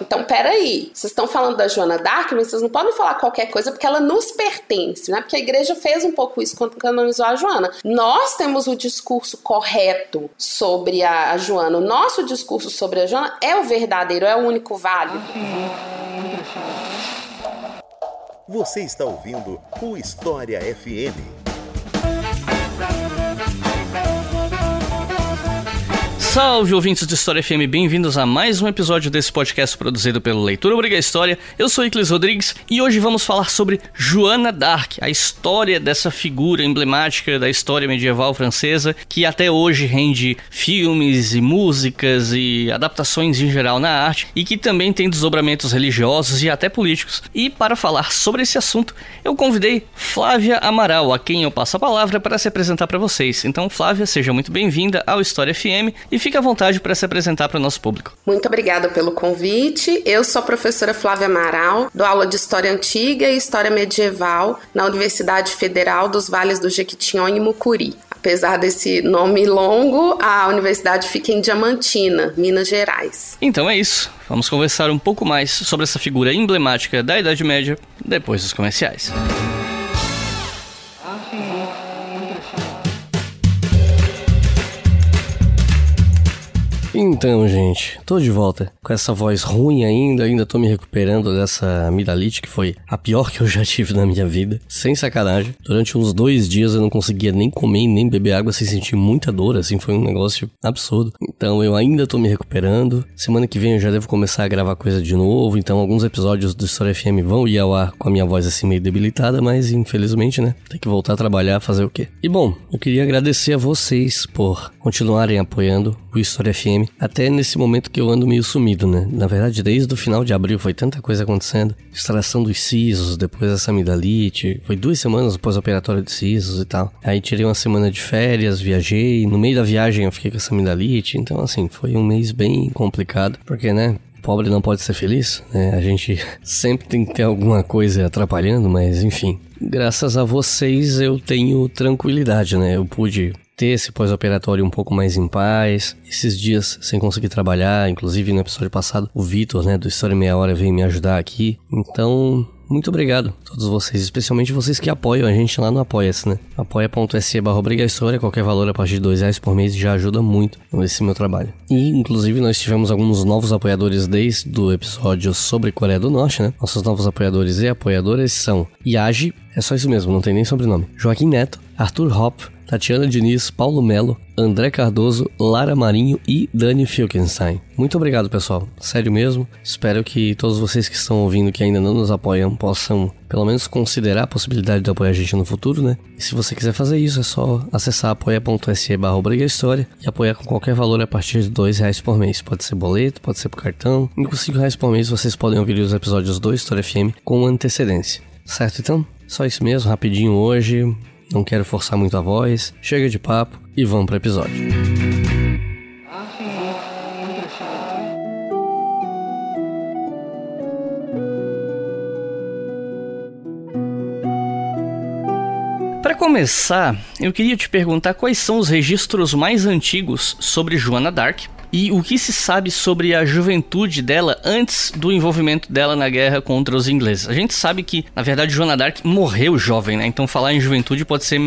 Então, peraí, vocês estão falando da Joana Dark, mas vocês não podem falar qualquer coisa porque ela nos pertence, né? Porque a igreja fez um pouco isso quando canonizou a Joana. Nós temos o discurso correto sobre a, Joana. O nosso discurso sobre a Joana é o verdadeiro, é o único válido. Você está ouvindo o História FM. Salve ouvintes de História FM, bem-vindos a mais um episódio desse podcast produzido pelo Leitura Obriga História. Eu sou Iclis Rodrigues e hoje vamos falar sobre Joana d'Arc, a história dessa figura emblemática da história medieval francesa que até hoje rende filmes e músicas e adaptações em geral na arte e que também tem desdobramentos religiosos e até políticos. E para falar sobre esse assunto, eu convidei Flávia Amaral, a quem eu passo a palavra para se apresentar para vocês. Então, Flávia, seja muito bem-vinda ao História FM e fique à vontade para se apresentar para o nosso público. Muito obrigada pelo convite. Eu sou a professora Flávia Amaral, dou aula de História Antiga e História Medieval na Universidade Federal dos Vales do Jequitinhonha e Mucuri. Apesar desse nome longo, a universidade fica em Diamantina, Minas Gerais. Então é isso. Vamos conversar um pouco mais sobre essa figura emblemática da Idade Média depois dos comerciais. Então, gente, tô de volta com essa voz ruim ainda, ainda tô me recuperando dessa amidalite que foi a pior que eu já tive na minha vida, sem sacanagem. Durante uns dois dias eu não conseguia nem comer nem beber água sem sentir muita dor, assim, foi um negócio absurdo. Então eu ainda tô me recuperando. Semana que vem eu já devo começar a gravar coisa de novo, então alguns episódios do História FM vão ir ao ar com a minha voz assim meio debilitada, mas infelizmente, né, tem que voltar a trabalhar, fazer o quê? E bom, eu queria agradecer a vocês por continuarem apoiando o História FM até nesse momento que eu ando meio sumido, né? Na verdade, desde o final de abril foi tanta coisa acontecendo. Extração dos sisos, depois essa amidalite. Foi duas semanas pós-operatório de sisos e tal. Aí tirei uma semana de férias, viajei. No meio da viagem eu fiquei com essa amidalite. Então, assim, foi um mês bem complicado. Porque, né? Pobre não pode ser feliz, né? A gente sempre tem que ter alguma coisa atrapalhando, mas enfim. Graças a vocês eu tenho tranquilidade, né? Eu pude ter esse pós-operatório um pouco mais em paz. Esses dias sem conseguir trabalhar, inclusive no episódio passado, o Vitor, né, do História Meia Hora, veio me ajudar aqui. Então, muito obrigado a todos vocês, especialmente vocês que apoiam a gente lá no Apoia-se, né? apoia.se barra História, qualquer valor a partir de dois reais por mês já ajuda muito nesse meu trabalho. E, inclusive, nós tivemos alguns novos apoiadores desde o episódio sobre Coreia do Norte, né? Nossos novos apoiadores e apoiadoras são Yagi, é só isso mesmo, não tem nem sobrenome, Joaquim Neto, Arthur Hopf, Tatiana Diniz, Paulo Melo, André Cardoso, Lara Marinho e Dani Filkenstein. Muito obrigado, pessoal. Sério mesmo. Espero que todos vocês que estão ouvindo que ainda não nos apoiam possam pelo menos considerar a possibilidade de apoiar a gente no futuro, né? E se você quiser fazer isso, é só acessar apoia.se barra História e apoiar com qualquer valor a partir de dois reais por mês. Pode ser boleto, pode ser por cartão. E com cinco reais por mês vocês podem ouvir os episódios do História FM com antecedência. Certo então? Só isso mesmo, rapidinho hoje não quero forçar muito a voz, chega de papo e vamos para o episódio. Para começar, eu queria te perguntar quais são os registros mais antigos sobre Joana Dark e o que se sabe sobre a juventude dela antes do envolvimento dela na guerra contra os ingleses. A gente sabe que, na verdade, Joana d'Arc morreu jovem, né? Então falar em juventude pode ser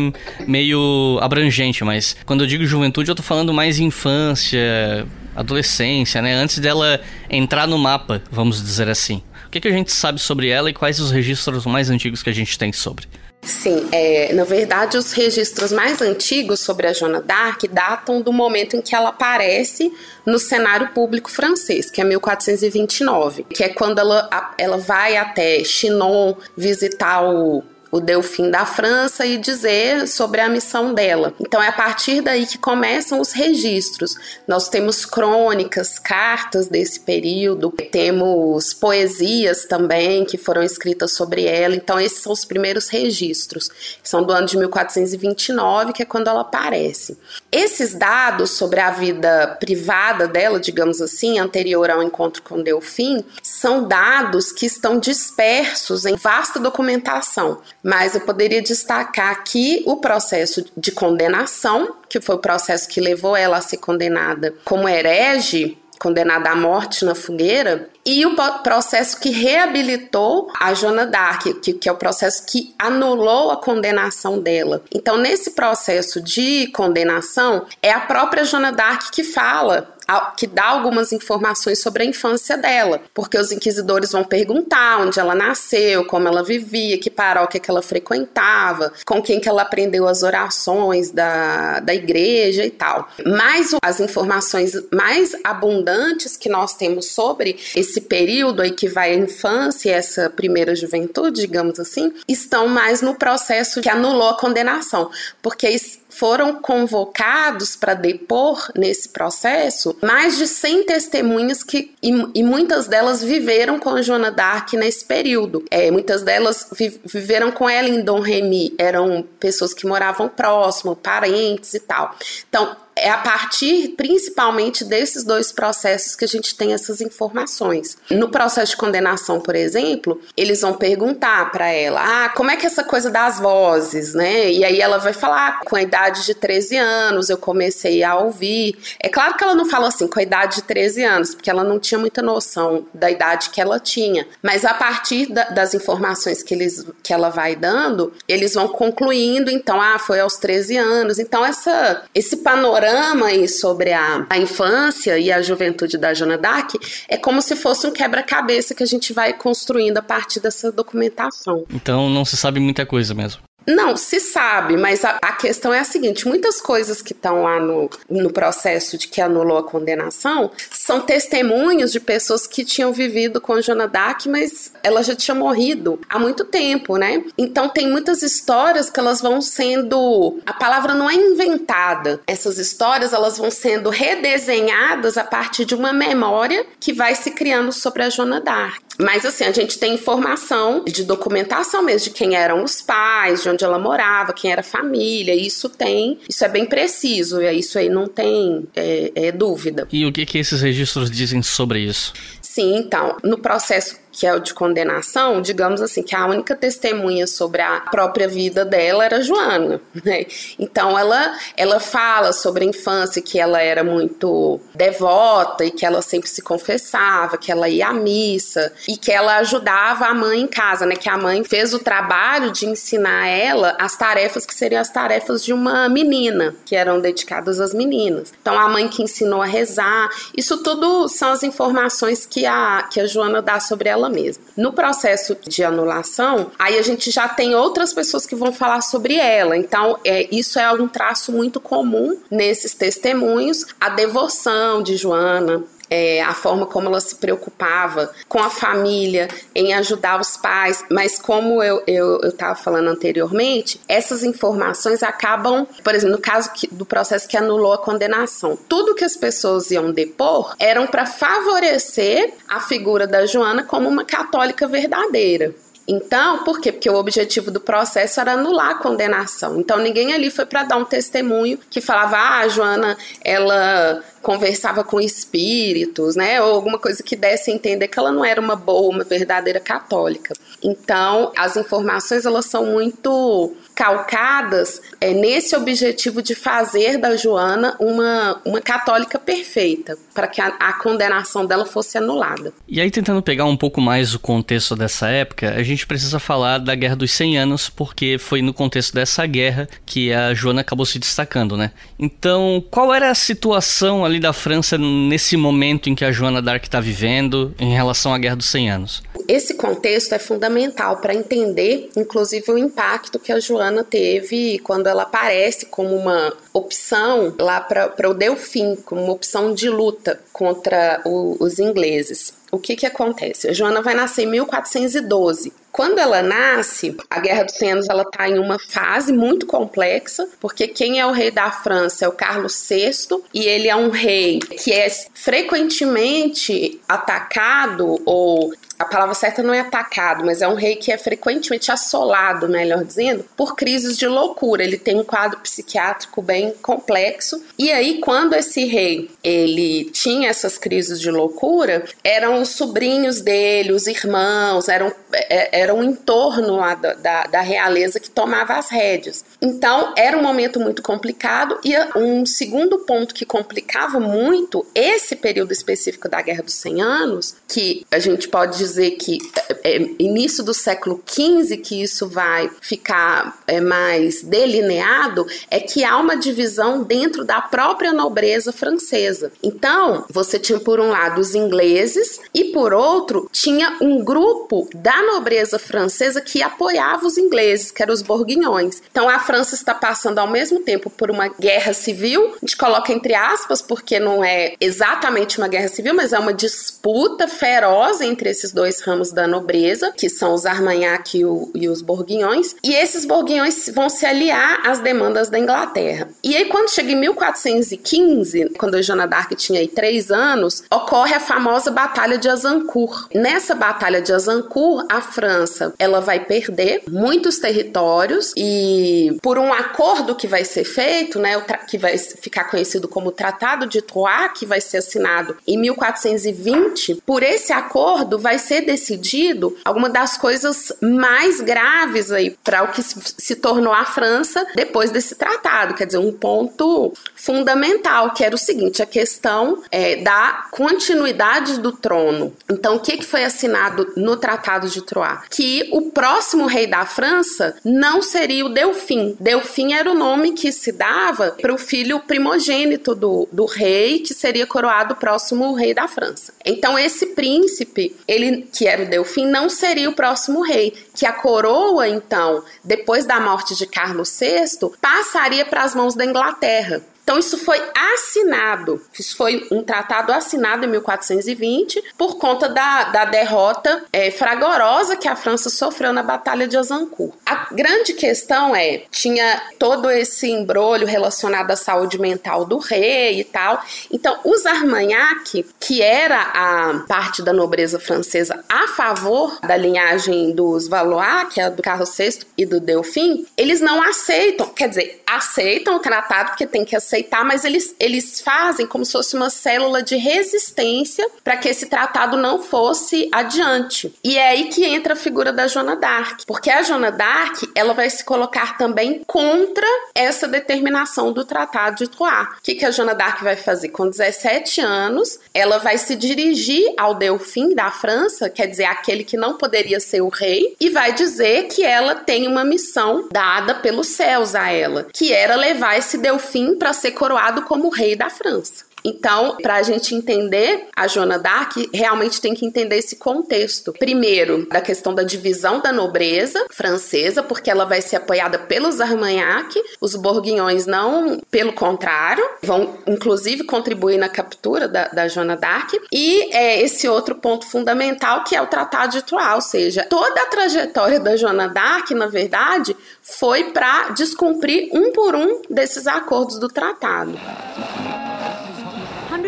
meio abrangente, mas quando eu digo juventude, eu tô falando mais infância, adolescência, né? Antes dela entrar no mapa, vamos dizer assim. O que, que a gente sabe sobre ela e quais os registros mais antigos que a gente tem sobre? Sim, é, na verdade, os registros mais antigos sobre a Joana d'Arc datam do momento em que ela aparece no cenário público francês, que é 1429, que é quando ela, ela vai até Chinon visitar o o Delfim da França e dizer sobre a missão dela. Então é a partir daí que começam os registros. Nós temos crônicas, cartas desse período, temos poesias também que foram escritas sobre ela. Então esses são os primeiros registros. São do ano de 1429, que é quando ela aparece. Esses dados sobre a vida privada dela, digamos assim, anterior ao encontro com Delfim, são dados que estão dispersos em vasta documentação. Mas eu poderia destacar aqui o processo de condenação, que foi o processo que levou ela a ser condenada como herege condenada à morte na fogueira, e o processo que reabilitou a Joana Dark, que, que, é o processo que anulou a condenação dela. Então, nesse processo de condenação, é a própria Joana Dark que fala que dá algumas informações sobre a infância dela, porque os inquisidores vão perguntar onde ela nasceu, como ela vivia, que paróquia que ela frequentava, com quem que ela aprendeu as orações da, da igreja e tal. Mas as informações mais abundantes que nós temos sobre esse período aí que vai a infância essa primeira juventude, digamos assim, estão mais no processo que anulou a condenação, porque foram convocados para depor nesse processo mais de 100 testemunhas que, e, e, muitas delas viveram com Joana d'Arc nesse período. É, muitas delas vi, viveram com ela em Dom Remy, eram pessoas que moravam próximo, parentes e tal. Então, é a partir principalmente desses dois processos que a gente tem essas informações. No processo de condenação, por exemplo, eles vão perguntar para ela: "Ah, como é que é essa coisa das vozes, né?" E aí ela vai falar: "Com a idade de 13 anos eu comecei a ouvir". É claro que ela não fala assim com a idade de 13 anos, porque ela não tinha muita noção da idade que ela tinha, mas a partir da, das informações que eles que ela vai dando, eles vão concluindo, então, ah, foi aos 13 anos. Então essa esse panorama aí sobre a, a infância e a juventude da Joana Dark é como se fosse um quebra-cabeça que a gente vai construindo a partir dessa documentação. Então não se sabe muita coisa mesmo. Não, se sabe, mas a, a, questão é a seguinte: muitas coisas que estão lá no, no processo de que anulou a condenação são testemunhos de pessoas que tinham vivido com Joana Dark, mas ela já tinha morrido há muito tempo, né? Então tem muitas histórias que elas vão sendo. A palavra não é inventada. Essas histórias elas vão sendo redesenhadas a partir de uma memória que vai se criando sobre a Joana Dark. Mas assim, a gente tem informação de documentação mesmo de quem eram os pais, de onde ela morava, quem era a família. Isso tem, isso é bem preciso, e isso aí não tem é, é dúvida. E o que, que esses registros dizem sobre isso? Sim, então, no processo que é o de condenação, digamos assim, que a única testemunha sobre a própria vida dela era Joana, né? Então ela ela fala sobre a infância que ela era muito devota e que ela sempre se confessava, que ela ia à missa e que ela ajudava a mãe em casa, né? Que a mãe fez o trabalho de ensinar ela as tarefas que seriam as tarefas de uma menina, que eram dedicadas às meninas. Então a mãe que ensinou a rezar, isso tudo são as informações que a que a Joana dá sobre ela ela mesma. No processo de anulação, aí a gente já tem outras pessoas que vão falar sobre ela. Então, é, isso é um traço muito comum nesses testemunhos, a devoção de Joana, é, a forma como ela se preocupava com a família, em ajudar os pais, mas como eu estava eu, falando anteriormente, essas informações acabam, por exemplo, no caso que, do processo que anulou a condenação, tudo que as pessoas iam depor eram para favorecer a figura da Joana como uma católica verdadeira. Então, por quê? Porque o objetivo do processo era anular a condenação. Então, ninguém ali foi para dar um testemunho que falava, ah, a Joana, ela conversava com espíritos, né? Ou alguma coisa que desse a entender que ela não era uma boa, uma verdadeira católica. Então, as informações elas são muito calcadas é, nesse objetivo de fazer da Joana uma, uma católica perfeita, para que a, a, condenação dela fosse anulada. E aí, tentando pegar um pouco mais o contexto dessa época, a gente precisa falar da Guerra dos 100 Anos, porque foi no contexto dessa guerra que a Joana acabou se destacando, né? Então, qual era a situação ali da França nesse momento em que a Joana d'Arc está vivendo em relação à Guerra dos 100 Anos? Esse contexto é fundamental para entender, inclusive, o impacto que a Joana teve quando ela aparece como uma opção lá para o Delfim, como uma opção de luta contra o, os ingleses. O que, que acontece? A Joana vai nascer em 1412. Quando ela nasce, a Guerra dos 100 Anos ela está em uma fase muito complexa, porque quem é o rei da França é o Carlos VI e ele é um rei que é frequentemente atacado ou a palavra certa não é atacado, mas é um rei que é frequentemente assolado, melhor dizendo, por crises de loucura. Ele tem um quadro psiquiátrico bem complexo. E aí, quando esse rei ele tinha essas crises de loucura, eram os sobrinhos dele, os irmãos, eram, é, era o entorno lá da, da, da realeza que tomava as rédeas. Então, era um momento muito complicado e um segundo ponto que complicava muito esse período específico da Guerra dos 100 Anos, que a gente pode dizer que é, é início do século XV que isso vai ficar é, mais delineado, é que há uma divisão dentro da própria nobreza francesa. Então, você tinha por um lado os ingleses e por outro tinha um grupo da nobreza francesa que apoiava os ingleses, que eram os bourguignons. Então, a França está passando ao mesmo tempo por uma guerra civil, a gente coloca entre aspas porque não é exatamente uma guerra civil, mas é uma disputa feroz entre esses dois ramos da nobreza, que são os Armagnac e, o, e os Bourguignons, e esses Bourguignons vão se aliar às demandas da Inglaterra. E aí, quando chega em 1415, quando a Joana d'Arc tinha aí três anos, ocorre a famosa Batalha de Azincourt. Nessa Batalha de Azincourt, a França ela vai perder muitos territórios e por um acordo que vai ser feito, né, que vai ficar conhecido como Tratado de Troyes, que vai ser assinado em 1420, por esse acordo vai ser decidido alguma das coisas mais graves aí para o que se tornou a França depois desse tratado, quer dizer, um ponto fundamental, que era o seguinte, a questão é, da continuidade do trono. Então, o que, que foi assinado no Tratado de Troyes? Que o próximo rei da França não seria o Delfim. Delfim era o nome que se dava para o filho primogênito do, do rei, que seria coroado próximo rei da França. Então, esse príncipe, ele que era o Delfim, não seria o próximo rei, que a coroa, então, depois da morte de Carlos VI, passaria para as mãos da Inglaterra. Então, isso foi assinado, isso foi um tratado assinado em 1420 por conta da, da derrota é, fragorosa que a França sofreu na Batalha de Azincourt. A grande questão é: tinha todo esse embrolho relacionado à saúde mental do rei e tal. Então, os Armagnac, que era a parte da nobreza francesa a favor da linhagem dos Valois, que é do Carlos VI e do Delfim, eles não aceitam, quer dizer, aceitam o tratado porque tem que aceitar aceitar, mas eles, eles fazem como se fosse uma célula de resistência para que esse tratado não fosse adiante. E é aí que entra a figura da Joana d'Arc, porque a Joana d'Arc ela vai se colocar também contra essa determinação do Tratado de Troyes. O que, que a Joana d'Arc vai fazer? Com 17 anos, ela vai se dirigir ao Delfim da França, quer dizer, aquele que não poderia ser o rei, e vai dizer que ela tem uma missão dada pelos céus a ela, que era levar esse Delfim para ser coroado como rei da França. Então, para a gente entender a Joana d'Arc, realmente tem que entender esse contexto. Primeiro, da questão da divisão da nobreza francesa, porque ela vai ser apoiada pelos Armagnac, os Bourguignons não, pelo contrário, vão inclusive contribuir na captura da, da Joana d'Arc. E é, esse outro ponto fundamental que é o Tratado de Troyes, ou seja, toda a trajetória da Joana d'Arc, na verdade, foi para descumprir um por um desses acordos do tratado.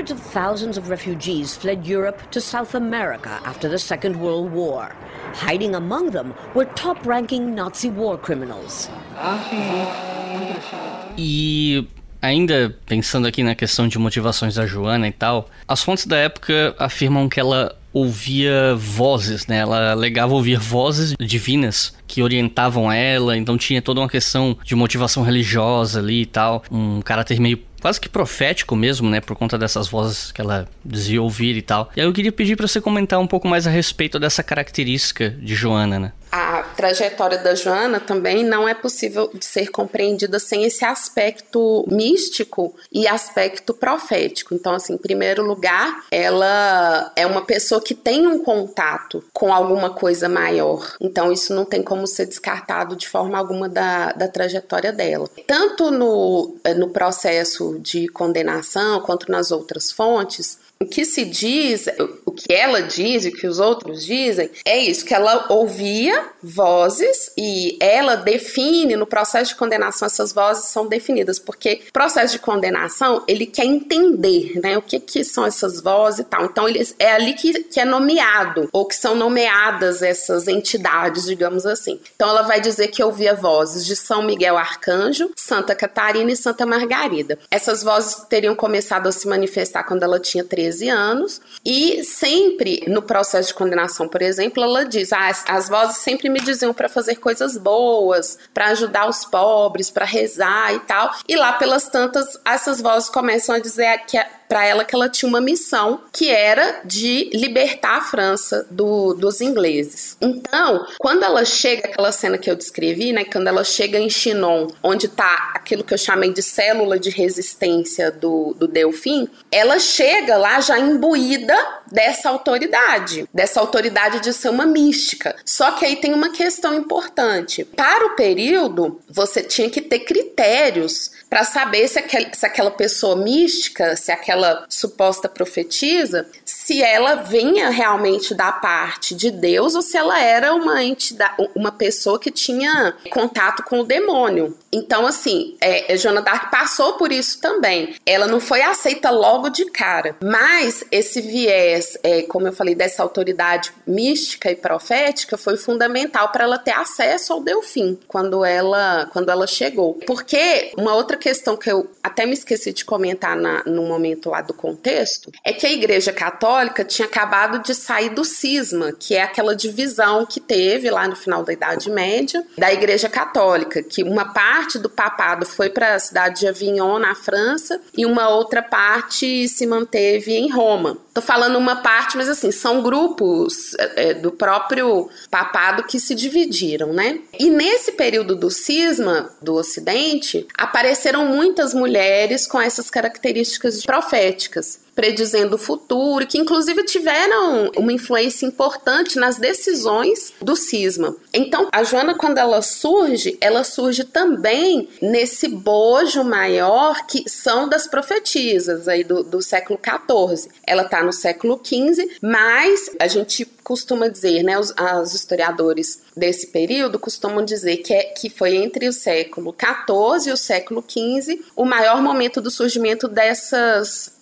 Hundreds of thousands of refugees fled Europe to South America after the Second World War. Hiding among them were top ranking Nazi war criminals. E ainda pensando aqui na questão de motivações da Joana e tal, as fontes da época afirmam que ela ouvia vozes, né? Ela alegava ouvir vozes divinas que orientavam ela, então tinha toda uma questão de motivação religiosa ali e tal, um caráter meio quase que profético mesmo, né, por conta dessas vozes que ela dizia ouvir e tal. E aí eu queria pedir para você comentar um pouco mais a respeito dessa característica de Joana, né? A trajetória da Joana também não é possível de ser compreendida sem esse aspecto místico e aspecto profético. Então, assim, em primeiro lugar, ela é uma pessoa que tem um contato com alguma coisa maior. Então, isso não tem como ser descartado de forma alguma da, da trajetória dela. Tanto no, no processo de condenação quanto nas outras fontes, o que se diz, o que ela diz e o que os outros dizem, é isso: que ela ouvia vozes e ela define no processo de condenação, essas vozes são definidas, porque o processo de condenação ele quer entender né, o que, que são essas vozes e tal. Então, ele, é ali que, que é nomeado, ou que são nomeadas essas entidades, digamos assim. Então, ela vai dizer que ouvia vozes de São Miguel Arcanjo, Santa Catarina e Santa Margarida. Essas vozes teriam começado a se manifestar quando ela tinha 13 13 anos, e sempre no processo de condenação, por exemplo, ela diz: ah, as, as vozes sempre me diziam para fazer coisas boas, para ajudar os pobres, para rezar e tal. E lá pelas tantas, essas vozes começam a dizer que para ela que ela tinha uma missão que era de libertar a França do, dos ingleses. Então, quando ela chega, aquela cena que eu descrevi, né, quando ela chega em Chinon, onde está aquilo que eu chamei de célula de resistência do, do Delfim, ela chega lá já imbuída dessa autoridade, dessa autoridade de ser uma mística. Só que aí tem uma questão importante. Para o período, você tinha que ter critérios para saber se, aquel, se aquela pessoa mística, se aquela suposta profetisa, se ela vinha realmente da parte de Deus ou se ela era uma entidade, uma pessoa que tinha contato com o demônio. Então, assim, é, Joana Dark passou por isso também. Ela não foi aceita logo de cara, mas esse viés, é, como eu falei, dessa autoridade mística e profética foi fundamental para ela ter acesso ao Delfim quando ela, quando ela chegou. Porque uma outra questão que eu até me esqueci de comentar na, no momento lá do contexto é que a Igreja Católica tinha acabado de sair do cisma, que é aquela divisão que teve lá no final da Idade Média da Igreja Católica, que uma parte do papado foi para a cidade de Avignon, na França, e uma outra parte se manteve em Roma. Tô falando uma parte, mas assim, são grupos é, é, do próprio papado que se dividiram, né? E nesse período do cisma do Ocidente, apareceram muitas mulheres com essas características proféticas predizendo o futuro, que inclusive tiveram uma influência importante nas decisões do cisma. Então, a Joana, quando ela surge, ela surge também nesse bojo maior que são das profetisas aí do, do século XIV. Ela está no século XV, mas a gente costuma dizer, né, os, historiadores desse período costumam dizer que, é, que foi entre o século XIV e o século XV o maior momento do surgimento dessas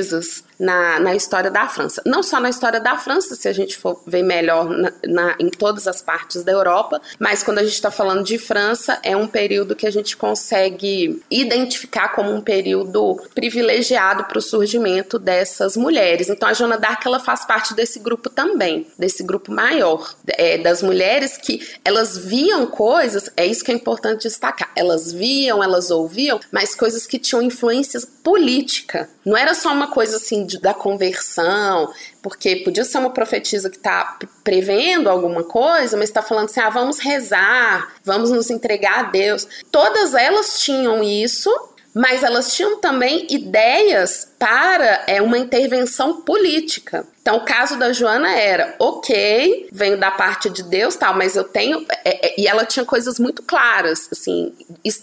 profetisas na, na história da França. Não só na história da França, se a gente for ver melhor na, na, em todas as partes da Europa, mas quando a gente está falando de França, é um período que a gente consegue identificar como um período privilegiado para o surgimento dessas mulheres. Então a Joana d'Arc ela faz parte desse grupo também, desse grupo maior, é, das mulheres que elas viam coisas, é isso que é importante destacar, elas viam, elas ouviam, mas coisas que tinham influência política. Não era só uma coisa assim da conversão, porque podia ser uma profetisa que está prevendo alguma coisa, mas está falando assim: ah, vamos rezar, vamos nos entregar a Deus. Todas elas tinham isso, mas elas tinham também ideias para é, uma intervenção política. Então, o caso da Joana era, ok, venho da parte de Deus, tal, mas eu tenho. É, é, e ela tinha coisas muito claras, assim,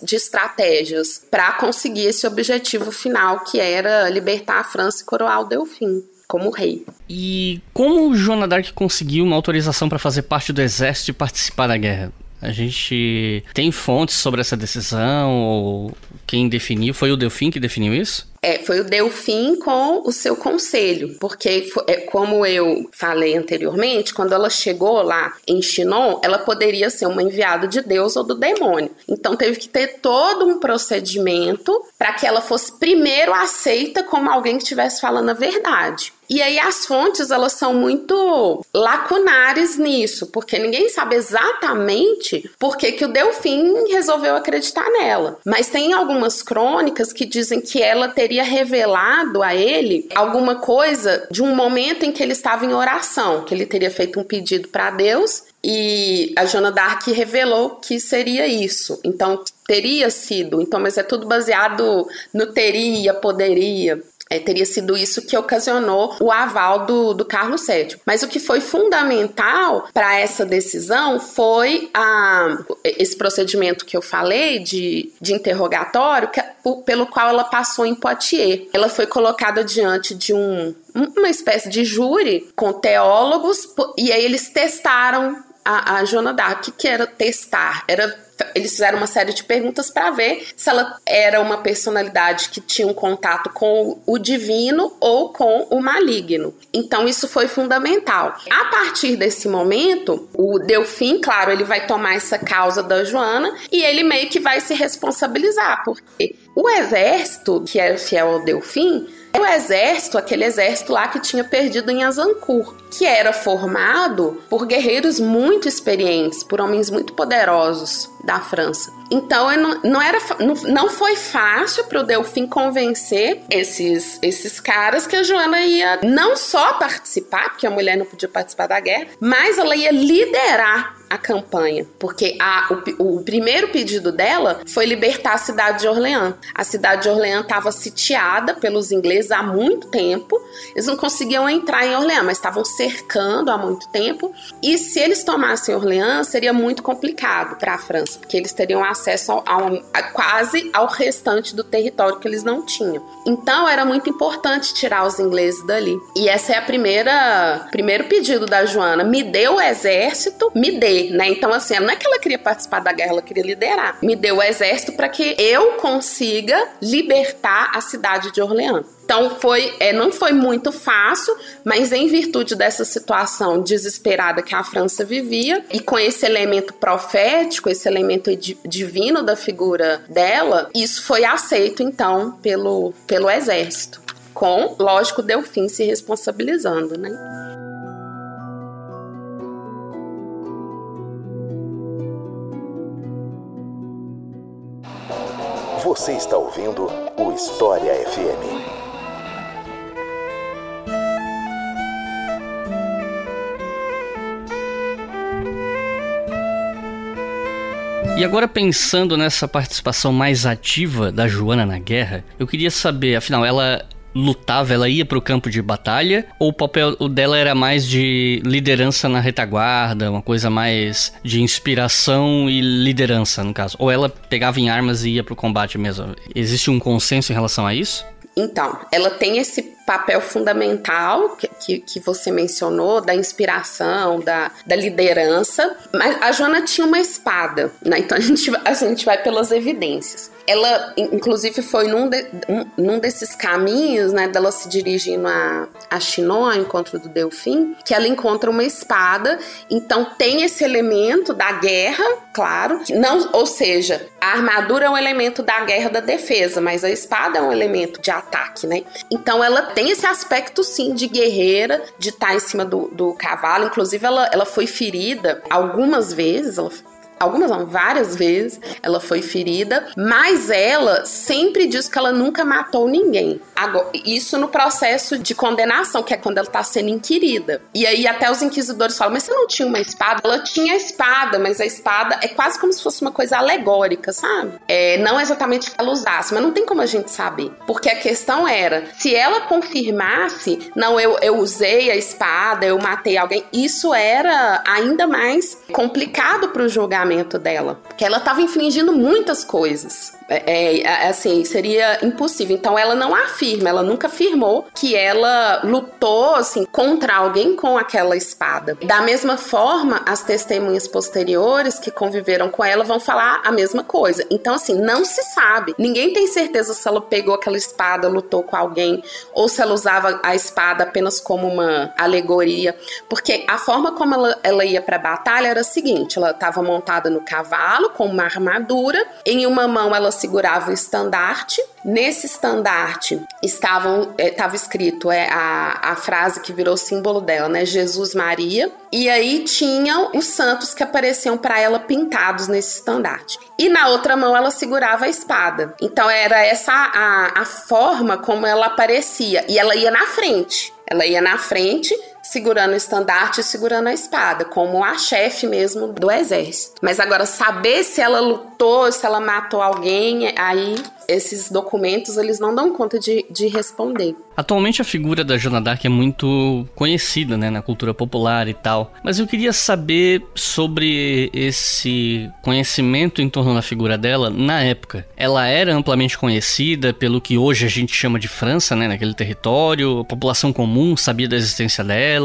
de estratégias para conseguir esse objetivo final, que era libertar a França e coroar o Delfim como rei. E como Joana d'Arc conseguiu uma autorização para fazer parte do exército e participar da guerra? A gente tem fontes sobre essa decisão ou quem definiu? Foi o Delfim que definiu isso? É, foi o Delfim com o seu conselho, porque é, como eu falei anteriormente, quando ela chegou lá em Chinon, ela poderia ser uma enviada de Deus ou do demônio. Então teve que ter todo um procedimento para que ela fosse primeiro aceita como alguém que estivesse falando a verdade. E aí as fontes elas são muito lacunares nisso, porque ninguém sabe exatamente por que, que o Delfim resolveu acreditar nela. Mas tem algumas crônicas que dizem que ela teria revelado a ele alguma coisa de um momento em que ele estava em oração, que ele teria feito um pedido para Deus e a Joana d'Arc revelou que seria isso. Então, teria sido. Então, mas é tudo baseado no teria, poderia. É, teria sido isso que ocasionou o aval do, do Carlos VII. Mas o que foi fundamental para essa decisão foi a, esse procedimento que eu falei de, de interrogatório, que, pelo qual ela passou em Poitiers. Ela foi colocada diante de um, uma espécie de júri com teólogos, e aí eles testaram a, a d'Arc, que era testar, era eles fizeram uma série de perguntas para ver se ela era uma personalidade que tinha um contato com o divino ou com o maligno. Então isso foi fundamental. A partir desse momento, o Delfim, claro, ele vai tomar essa causa da Joana e ele meio que vai se responsabilizar, porque O exército, que era fiel ao Delfim, o exército, aquele exército lá que tinha perdido em Azancourt, que era formado por guerreiros muito experientes, por homens muito poderosos da França. Então não, não, era, não, não foi fácil para o Delfim convencer esses, esses caras que a Joana ia não só participar, porque a mulher não podia participar da guerra, mas ela ia liderar a campanha, porque a, o, o, primeiro pedido dela foi libertar a cidade de Orleans. A cidade de Orleans estava sitiada pelos ingleses há muito tempo, eles não conseguiam entrar em Orleans, mas estavam cercando há muito tempo, e se eles tomassem Orleans, seria muito complicado para a França, porque eles teriam acesso a, quase ao restante do território que eles não tinham. Então era muito importante tirar os ingleses dali. E essa é a primeira primeiro pedido da Joana, me dê o exército, me dê né? Então, assim, não é que ela queria participar da guerra, ela queria liderar. Me deu o exército para que eu consiga libertar a cidade de Orleans. Então foi, é, não foi muito fácil, mas em virtude dessa situação desesperada que a França vivia e com esse elemento profético, esse elemento divino da figura dela, isso foi aceito então pelo, pelo exército, com, lógico, Delfim se responsabilizando, né? Você está ouvindo o História FM. E agora pensando nessa participação mais ativa da Joana na guerra, eu queria saber, afinal, ela lutava, ela ia para o campo de batalha? Ou o papel dela era mais de liderança na retaguarda, uma coisa mais de inspiração e liderança, no caso? Ou ela pegava em armas e ia para o combate mesmo? Existe um consenso em relação a isso? Então, ela tem esse papel fundamental que, que, que, você mencionou, da inspiração, da, da liderança, mas a Joana tinha uma espada, né? Então a gente, a gente vai pelas evidências. Ela, inclusive, foi num, de, um, num desses caminhos, né, dela se dirigindo a, a Chinon, ao encontro do Delfim, que ela encontra uma espada. Então tem esse elemento da guerra, claro, não, ou seja, a armadura é um elemento da guerra da defesa, mas a espada é um elemento de ataque, né? Então ela tem esse aspecto sim de guerreira, de estar em cima do, do cavalo. Inclusive, ela, ela foi ferida algumas vezes, ela algumas não, várias vezes ela foi ferida, mas ela sempre diz que ela nunca matou ninguém. Agora, isso no processo de condenação, que é quando ela está sendo inquirida. E aí até os inquisidores falam, mas você não tinha uma espada? Ela tinha espada, mas a espada é quase como se fosse uma coisa alegórica, sabe? É, não exatamente que ela usasse, mas não tem como a gente saber. Porque a questão era, se ela confirmasse, não, eu, eu usei a espada, eu matei alguém, isso era ainda mais complicado para o julgamento julgamento dela, porque ela estava infringindo muitas coisas. É, é, é, assim, seria impossível. Então ela não afirma, ela nunca afirmou que ela lutou assim contra alguém com aquela espada. Da mesma forma, as testemunhas posteriores que conviveram com ela vão falar a mesma coisa. Então assim, não se sabe. Ninguém tem certeza se ela pegou aquela espada, lutou com alguém ou se ela usava a espada apenas como uma alegoria, porque a forma como ela, ela ia para a batalha era a seguinte, ela estava montada no cavalo com uma armadura, em uma mão ela segurava o estandarte. Nesse estandarte estavam estava é, escrito é a, a frase que virou símbolo dela, né? Jesus Maria. E aí tinham os santos que apareciam para ela pintados nesse estandarte. E na outra mão ela segurava a espada. Então era essa a, a forma como ela aparecia. E ela ia na frente. Ela ia na frente, segurando o estandarte e segurando a espada, como a chefe mesmo do exército. Mas agora, saber se ela lutou, se ela matou alguém, aí esses documentos eles não dão conta de, de responder. Atualmente a figura da Joana Dark é muito conhecida, né, na cultura popular e tal. Mas eu queria saber sobre esse conhecimento em torno da figura dela na época. Ela era amplamente conhecida pelo que hoje a gente chama de França, né, naquele território. A população comum sabia da existência dela.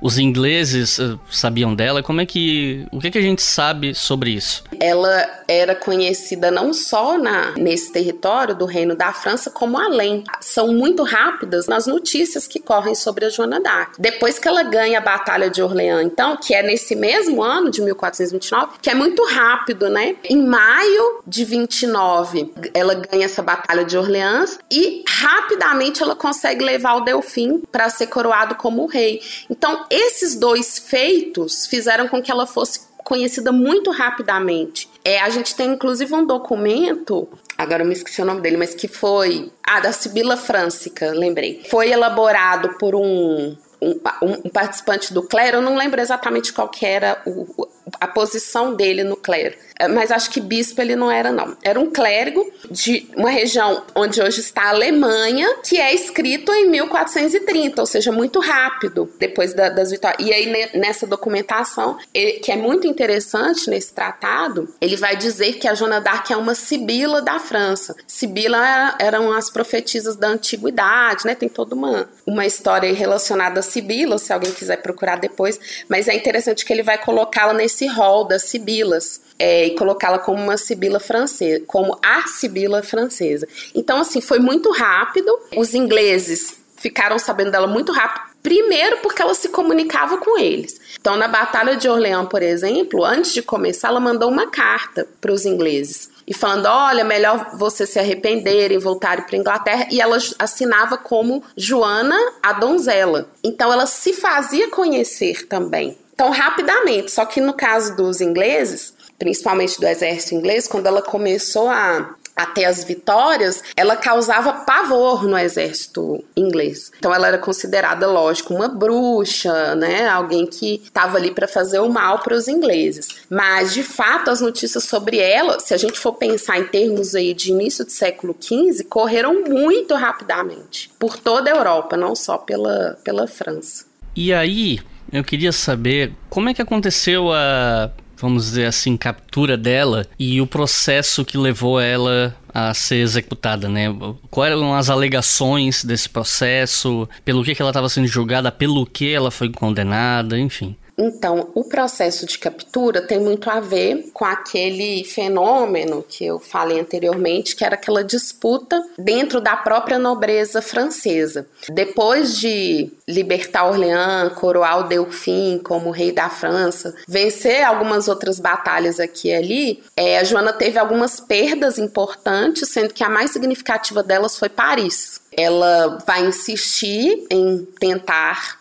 Os ingleses uh, sabiam dela. Como é que, o que, é que a gente sabe sobre isso? Ela era conhecida não só na nesse território do Reino da França, como além. São muito rápidas rápidas nas notícias que correm sobre a Joana d'Arc. Depois que ela ganha a Batalha de Orleans, então, que é nesse mesmo ano de 1429, que é muito rápido, né? Em maio de 29, ela ganha essa Batalha de Orleans e rapidamente ela consegue levar o Delfim para ser coroado como rei. Então, esses dois feitos fizeram com que ela fosse conhecida muito rapidamente. É, a gente tem inclusive um documento, agora eu me esqueci o nome dele, mas que foi. Ah, da Sibila Frânsica, lembrei. Foi elaborado por um um, um, participante do clero, eu não lembro exatamente qual que era o, a posição dele no clero, é, mas acho que bispo ele não era não. Era um clérigo de uma região onde hoje está a Alemanha, que é escrito em 1430, ou seja, muito rápido depois da, das vitórias. E aí nessa documentação, ele, que é muito interessante nesse tratado, ele vai dizer que a Joana d'Arc é uma sibila da França. Sibila era, eram as profetisas da antiguidade, né? Tem toda uma, uma história relacionada a Sibila, se alguém quiser procurar depois, mas é interessante que ele vai colocá-la nesse rol das sibilas é, e colocá-la como uma sibila francesa, como a sibila francesa. Então, assim, foi muito rápido. Os ingleses ficaram sabendo dela muito rápido. Primeiro, porque ela se comunicava com eles. Então, na Batalha de Orleans, por exemplo, antes de começar, ela mandou uma carta para os ingleses e falando: olha, melhor você se arrepender e voltar para Inglaterra. E ela assinava como Joana a donzela. Então, ela se fazia conhecer também. Então, rapidamente. Só que no caso dos ingleses, principalmente do exército inglês, quando ela começou a até as vitórias, ela causava pavor no exército inglês. Então ela era considerada, lógico, uma bruxa, né? Alguém que estava ali para fazer o mal para os ingleses. Mas de fato as notícias sobre ela, se a gente for pensar em termos aí de início do século XV, correram muito rapidamente por toda a Europa, não só pela pela França. E aí, eu queria saber como é que aconteceu a vamos dizer assim, captura dela e o processo que levou ela a ser executada, né? Quais eram as alegações desse processo, pelo que, que ela estava sendo julgada, pelo que ela foi condenada, enfim. Então, o processo de captura tem muito a ver com aquele fenômeno que eu falei anteriormente, que era aquela disputa dentro da própria nobreza francesa. Depois de libertar Orleans, coroar o Delfim como rei da França, vencer algumas outras batalhas aqui e ali, é, a Joana teve algumas perdas importantes, sendo que a mais significativa delas foi Paris. Ela vai insistir em tentar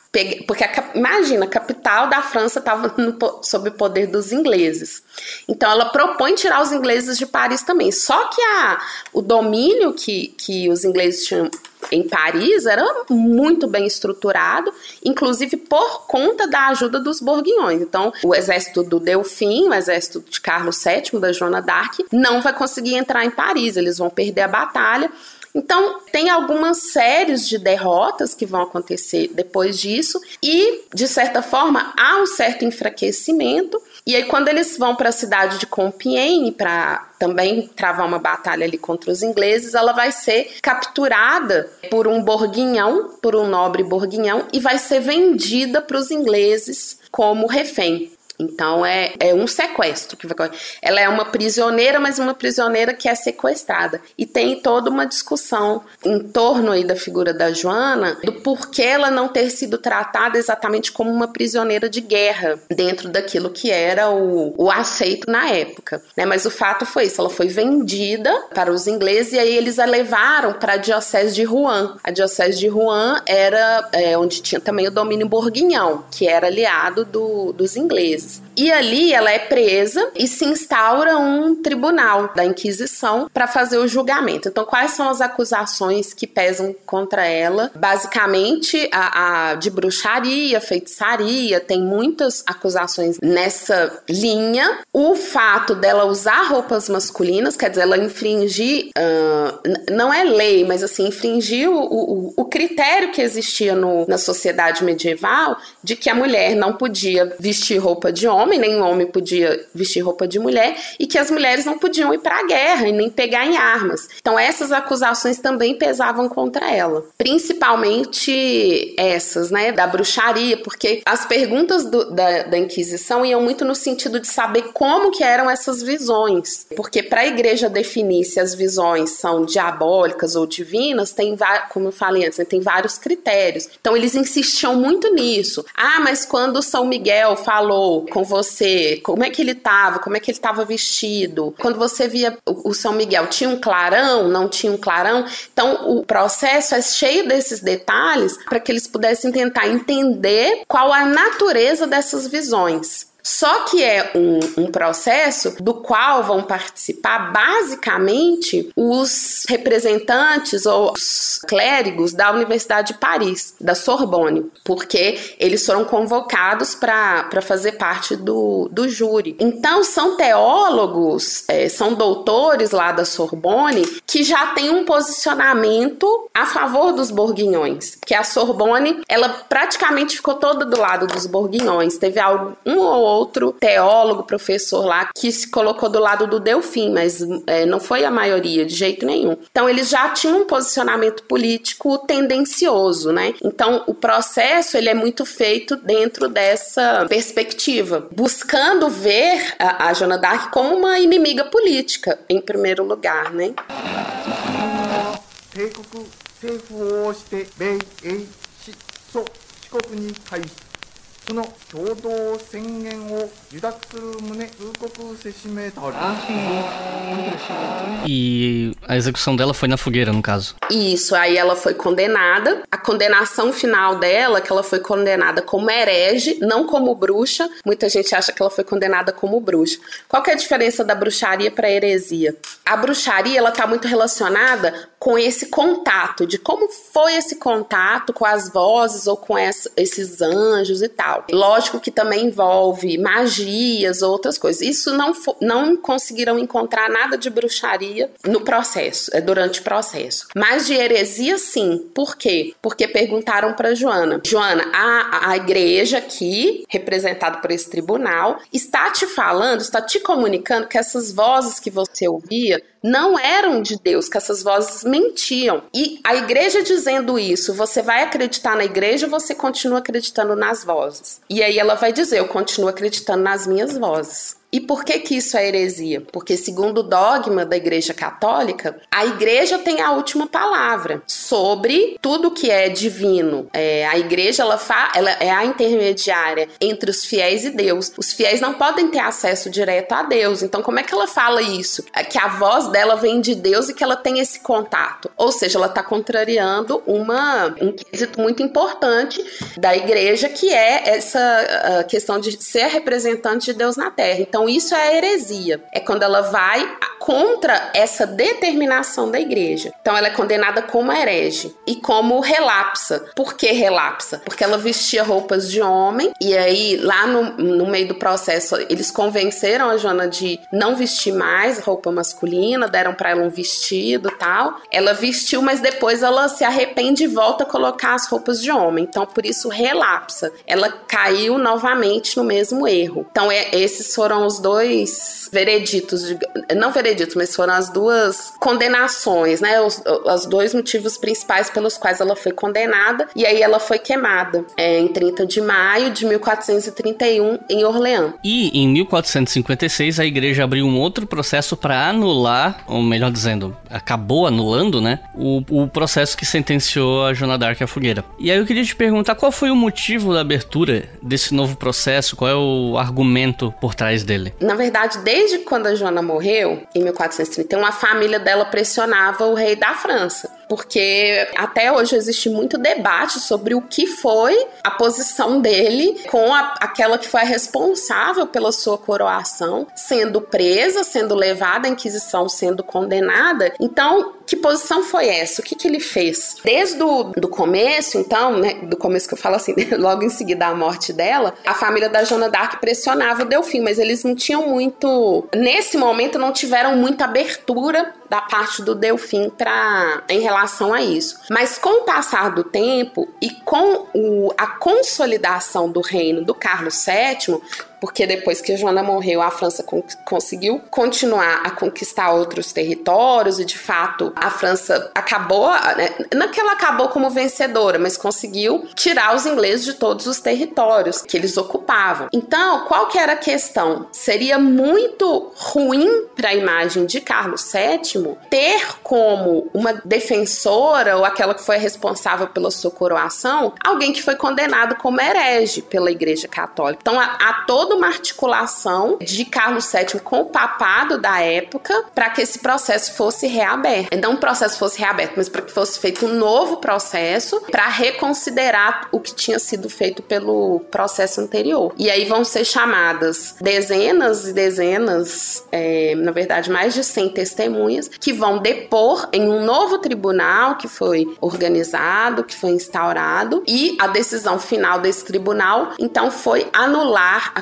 porque a, imagina, a capital da França estava sob o poder dos ingleses. Então ela propõe tirar os ingleses de Paris também. Só que a, o domínio que, que os ingleses tinham em Paris era muito bem estruturado, inclusive por conta da ajuda dos borguinhões. Então, o exército do Delfim, o exército de Carlos VII, da Joana d'Arc, não vai conseguir entrar em Paris, eles vão perder a batalha. Então, tem algumas séries de derrotas que vão acontecer depois disso, e, de certa forma, há um certo enfraquecimento. E aí, quando eles vão para a cidade de Compiègne para também travar uma batalha ali contra os ingleses, ela vai ser capturada por um borguinhão, por um nobre borguinhão, e vai ser vendida para os ingleses como refém. Então é, é um sequestro que vai Ela é uma prisioneira, mas uma prisioneira que é sequestrada. E tem toda uma discussão em torno aí da figura da Joana, do porquê ela não ter sido tratada exatamente como uma prisioneira de guerra dentro daquilo que era o, o aceito na época. Né? Mas o fato foi isso: ela foi vendida para os ingleses e aí eles a levaram para a diocese de Rouen. A diocese de Rouen era é, onde tinha também o domínio borguinhão, que era aliado do, dos ingleses E ali ela é presa e se instaura um tribunal da Inquisição para fazer o julgamento. Então, quais são as acusações que pesam contra ela? Basicamente, a, a de bruxaria, feitiçaria, tem muitas acusações nessa linha. O fato dela usar roupas masculinas, quer dizer, ela infringir, uh, não é lei, mas assim, infringir o, o, o critério que existia no, na sociedade medieval de que a mulher não podia vestir roupa de homem, nenhum homem podia vestir roupa de mulher e que as mulheres não podiam ir para a guerra e nem pegar em armas. Então essas acusações também pesavam contra ela, principalmente essas, né, da bruxaria, porque as perguntas do, da, da Inquisição iam muito no sentido de saber como que eram essas visões, porque para a igreja definir se as visões são diabólicas ou divinas, tem, como eu falei antes, né, tem vários critérios. Então eles insistiam muito nisso. Ah, mas quando São Miguel falou com você, como é que ele estava, como é que ele estava vestido? Quando você via o São Miguel, tinha um clarão, não tinha um clarão? Então o processo é cheio desses detalhes para que eles pudessem tentar entender qual a natureza dessas visões. Só que é um, um processo do qual vão participar basicamente os representantes ou os clérigos da Universidade de Paris, da Sorbonne, porque eles foram convocados para fazer parte do, do júri. Então, são teólogos, é, são doutores lá da Sorbonne que já têm um posicionamento a favor dos borguinhões, porque a Sorbonne, ela praticamente ficou toda do lado dos borguinhões. Teve algum um ou outro teólogo, professor lá, que se colocou do lado do Delfim, mas é, não foi a maioria, de jeito nenhum. Então, eles já tinham um posicionamento político tendencioso, né? Então, o processo, ele é muito feito dentro dessa perspectiva, buscando ver a, a Joana d'Arc como uma inimiga política, em primeiro lugar, né? 帝国政府をして米英祖四国に対しその共同宣言を受諾する旨通告せしめたおり E a execução dela foi na fogueira, no caso. Isso, aí ela foi condenada. A condenação final dela, que ela foi condenada como herege, não como bruxa. Muita gente acha que ela foi condenada como bruxa. Qual que é a diferença da bruxaria para a heresia? A bruxaria, ela tá muito relacionada com esse contato, de como foi esse contato com as vozes ou com essa, esses anjos e tal. Lógico que também envolve magias, outras coisas. Isso não, não conseguiram encontrar nada de bruxaria no processo, é, durante o processo. Mas de heresia, sim. Por quê? Porque perguntaram para Joana: Joana, a, a igreja aqui, representada por esse tribunal, está te falando, está te comunicando que essas vozes que você ouvia não eram de Deus, que essas vozes mentiam. E a igreja dizendo isso, você vai acreditar na igreja ou você continua acreditando nas vozes? E aí ela vai dizer: Eu continuo acreditando nas minhas vozes. E por que que isso é heresia? Porque segundo o dogma da Igreja Católica, a Igreja tem a última palavra sobre tudo que é divino. É, a Igreja ela, fa, ela é a intermediária entre os fiéis e Deus. Os fiéis não podem ter acesso direto a Deus. Então como é que ela fala isso? É que a voz dela vem de Deus e que ela tem esse contato. Ou seja, ela está contrariando uma um quesito muito importante da Igreja que é essa questão de ser representante de Deus na Terra. Então então, isso é heresia. É quando ela vai contra essa determinação da igreja. Então, ela é condenada como herege e como relapsa. Por que relapsa? Porque ela vestia roupas de homem e aí, lá no, no meio do processo, eles convenceram a Joana de não vestir mais roupa masculina, deram para ela um vestido tal. Ela vestiu, mas depois ela se arrepende e volta a colocar as roupas de homem. Então, por isso, relapsa. Ela caiu novamente no mesmo erro. Então, é, esses foram os dois vereditos, de, não vereditos, mas foram as duas condenações, né? Os, os dois motivos principais pelos quais ela foi condenada e aí ela foi queimada é, em 30 de maio de 1431 em Orleans. E em 1456 a igreja abriu um outro processo para anular, ou melhor dizendo, acabou anulando, né? O, o processo que sentenciou a Joana d'Arc à fogueira. E aí eu queria te perguntar qual foi o motivo da abertura desse novo processo, qual é o argumento por trás dele? Dele? Na verdade, desde quando a Joana morreu, em 1431, a família dela pressionava o rei da França porque até hoje existe muito debate sobre o que foi a posição dele com a, aquela que foi responsável pela sua coroação, sendo presa, sendo levada à Inquisição, sendo condenada. Então, que posição foi essa? O que, que ele fez? Desde o do começo, então, né, do começo que eu falo assim, logo em seguida da morte dela, a família da Joana d'Arc pressionava o Delfim, mas eles não tinham muito, nesse momento não tiveram muita abertura da parte do Delfim para em relação a isso. Mas com o passar do tempo e com o, a consolidação do reino do Carlos VII, porque depois que a Joana morreu, a França con conseguiu continuar a conquistar outros territórios e de fato a França acabou, né, não que ela acabou como vencedora, mas conseguiu tirar os ingleses de todos os territórios que eles ocupavam. Então, qual que era a questão? Seria muito ruim para a imagem de Carlos VII ter como uma defensora ou aquela que foi responsável pela sua coroação alguém que foi condenado como herege pela Igreja Católica. Então, há, há toda uma articulação de Carlos VII com o papado da época para que esse processo fosse reaberto. Não um processo fosse reaberto, mas para que fosse feito um novo processo para reconsiderar o que tinha sido feito pelo processo anterior. E aí vão ser chamadas dezenas e dezenas, é, na verdade, mais de 100 testemunhas que vão depor em um novo tribunal que foi organizado, que foi instaurado, e a decisão final desse tribunal, então, foi anular a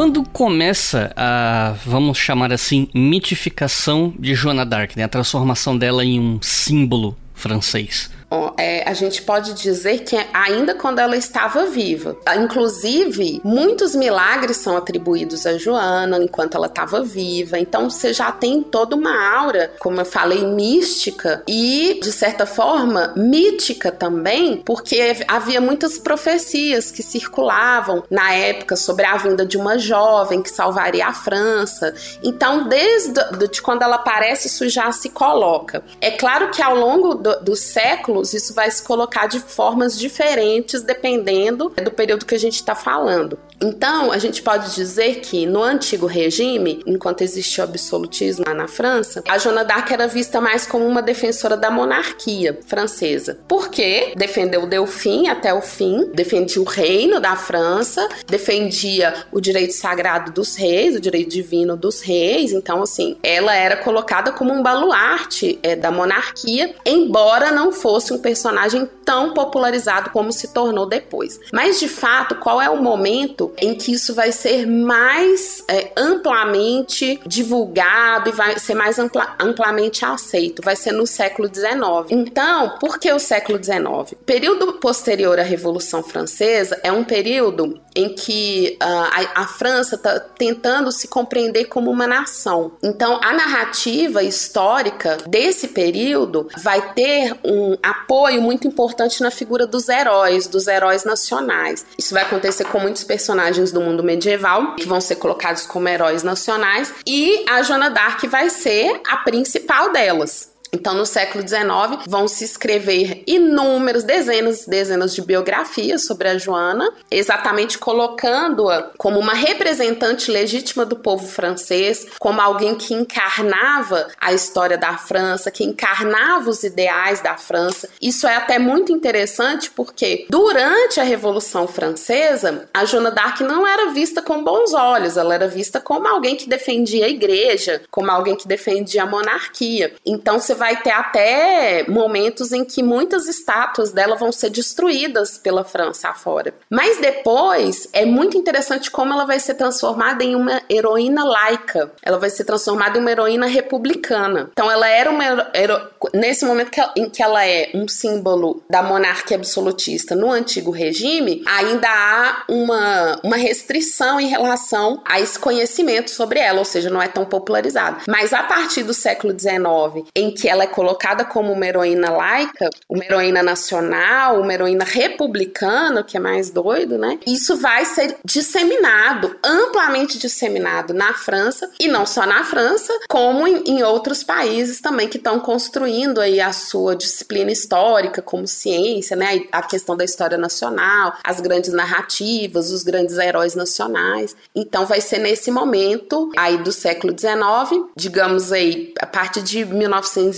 Quando começa a, vamos chamar assim, mitificação de Joana d'Arc, né? a transformação dela em um símbolo francês? É, a gente pode dizer que ainda quando ela estava viva. Inclusive, muitos milagres são atribuídos a Joana enquanto ela estava viva. Então você já tem toda uma aura, como eu falei, mística e, de certa forma, mítica também, porque havia muitas profecias que circulavam na época sobre a vinda de uma jovem que salvaria a França. Então, desde de quando ela aparece, isso já se coloca. É claro que ao longo do, do século isso vai se colocar de formas diferentes dependendo do período que a gente está falando. Então, a gente pode dizer que no antigo regime, enquanto existia o absolutismo lá na França, a Joana d'Arc era vista mais como uma defensora da monarquia francesa. Porque defendeu o Delfim até o fim, defendia o reino da França, defendia o direito sagrado dos reis, o direito divino dos reis. Então, assim, ela era colocada como um baluarte é, da monarquia, embora não fosse um personagem tão popularizado como se tornou depois. Mas, de fato, qual é o momento em que isso vai ser mais é, amplamente divulgado e vai ser mais ampla, amplamente aceito. Vai ser no século XIX. Então, por que o século XIX? O período posterior à Revolução Francesa é um período em que uh, a, a, França está tentando se compreender como uma nação. Então, a narrativa histórica desse período vai ter um apoio muito importante na figura dos heróis, dos heróis nacionais. Isso vai acontecer com muitos personagens do mundo medieval que vão ser colocados como heróis nacionais e a Joana d'Arc vai ser a principal delas. Então, no século XIX, vão se escrever inúmeras, dezenas dezenas de biografias sobre a Joana, exatamente colocando-a como uma representante legítima do povo francês, como alguém que encarnava a história da França, que encarnava os ideais da França. Isso é até muito interessante porque, durante a Revolução Francesa, a Joana d'Arc não era vista com bons olhos, ela era vista como alguém que defendia a igreja, como alguém que defendia a monarquia. Então, você vai ter até momentos em que muitas estátuas dela vão ser destruídas pela França afora. Mas depois é muito interessante como ela vai ser transformada em uma heroína laica. Ela vai ser transformada em uma heroína republicana. Então ela era uma hero... nesse momento que ela, em que ela é um símbolo da monarquia absolutista no antigo regime, ainda há uma, uma restrição em relação a esse conhecimento sobre ela, ou seja, não é tão popularizado. Mas a partir do século XIX, em que ela é colocada como uma heroína laica, uma heroína nacional, uma heroína republicana, que é mais doido, né? Isso vai ser disseminado, amplamente disseminado na França, e não só na França, como em, em outros países também que estão construindo aí a sua disciplina histórica como ciência, né? A questão da história nacional, as grandes narrativas, os grandes heróis nacionais. Então vai ser nesse momento aí do século XIX, digamos aí, a partir de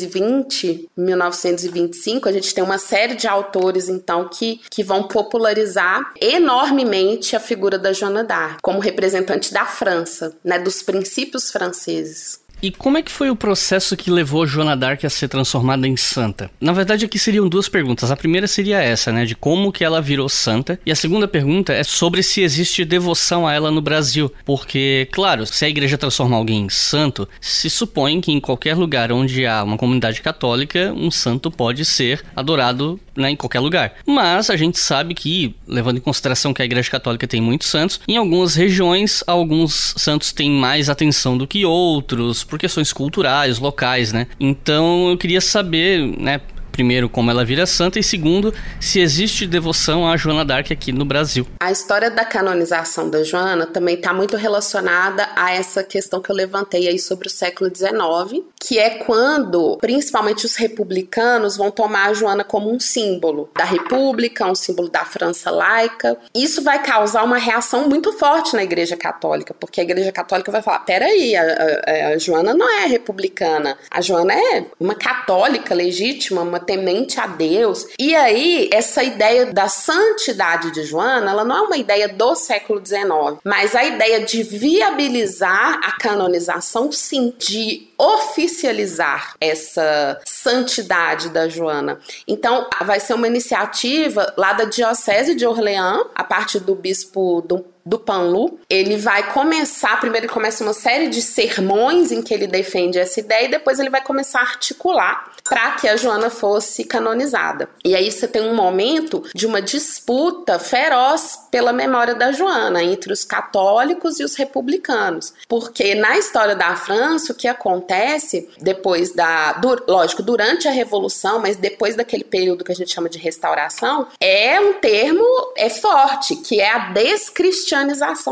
1920, 1925, a gente tem uma série de autores então que, que vão popularizar enormemente a figura da Joana d'Arc como representante da França, né, dos princípios franceses. E como é que foi o processo que levou Joana d'Arc a ser transformada em santa? Na verdade, aqui seriam duas perguntas. A primeira seria essa, né, de como que ela virou santa, e a segunda pergunta é sobre se existe devoção a ela no Brasil, porque, claro, se a igreja transforma alguém em santo, se supõe que em qualquer lugar onde há uma comunidade católica, um santo pode ser adorado né, em qualquer lugar. Mas a gente sabe que, levando em consideração que a igreja católica tem muitos santos, em algumas regiões alguns santos têm mais atenção do que outros por questões culturais, locais, né? Então eu queria saber, né, primeiro, como ela vira santa, e segundo, se existe devoção a Joana d'Arc aqui no Brasil. A história da canonização da Joana também está muito relacionada a essa questão que eu levantei aí sobre o século XIX, que é quando, principalmente os republicanos, vão tomar a Joana como um símbolo da República, um símbolo da França laica. Isso vai causar uma reação muito forte na Igreja Católica, porque a Igreja Católica vai falar: peraí, a, a, a Joana não é republicana, a Joana é uma católica legítima, uma temente a Deus. E aí, essa ideia da santidade de Joana, ela não é uma ideia do século XIX, mas a ideia de viabilizar a canonização, sim, de oficializar essa santidade da Joana. Então, vai ser uma iniciativa lá da Diocese de Orleans, a partir do bispo do do Panlu, ele vai começar, primeiro ele começa uma série de sermões em que ele defende essa ideia e depois ele vai começar a articular para que a Joana fosse canonizada. E aí você tem um momento de uma disputa feroz pela memória da Joana entre os católicos e os republicanos, porque na história da França o que acontece depois da, do, lógico, durante a revolução, mas depois daquele período que a gente chama de restauração, é um termo é forte, que é a descristianização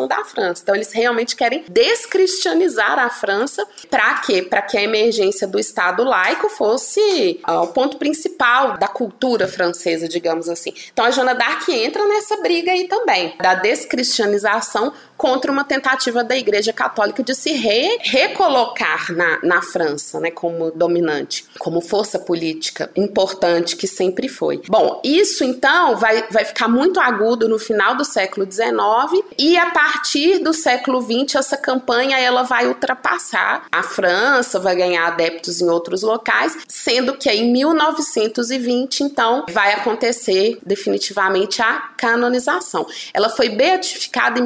da França. Então eles realmente querem descristianizar a França para quê? Para que a emergência do Estado laico fosse uh, o ponto principal da cultura francesa, digamos assim. Então a Joana d'Arc entra nessa briga aí também, da descristianização contra uma tentativa da Igreja Católica de se re recolocar na, na França, né, como dominante, como força política importante que sempre foi. Bom, isso então vai, vai ficar muito agudo no final do século XIX e a partir do século XX essa campanha ela vai ultrapassar a França, vai ganhar adeptos em outros locais, sendo que em 1920 então vai acontecer definitivamente a canonização. Ela foi beatificada em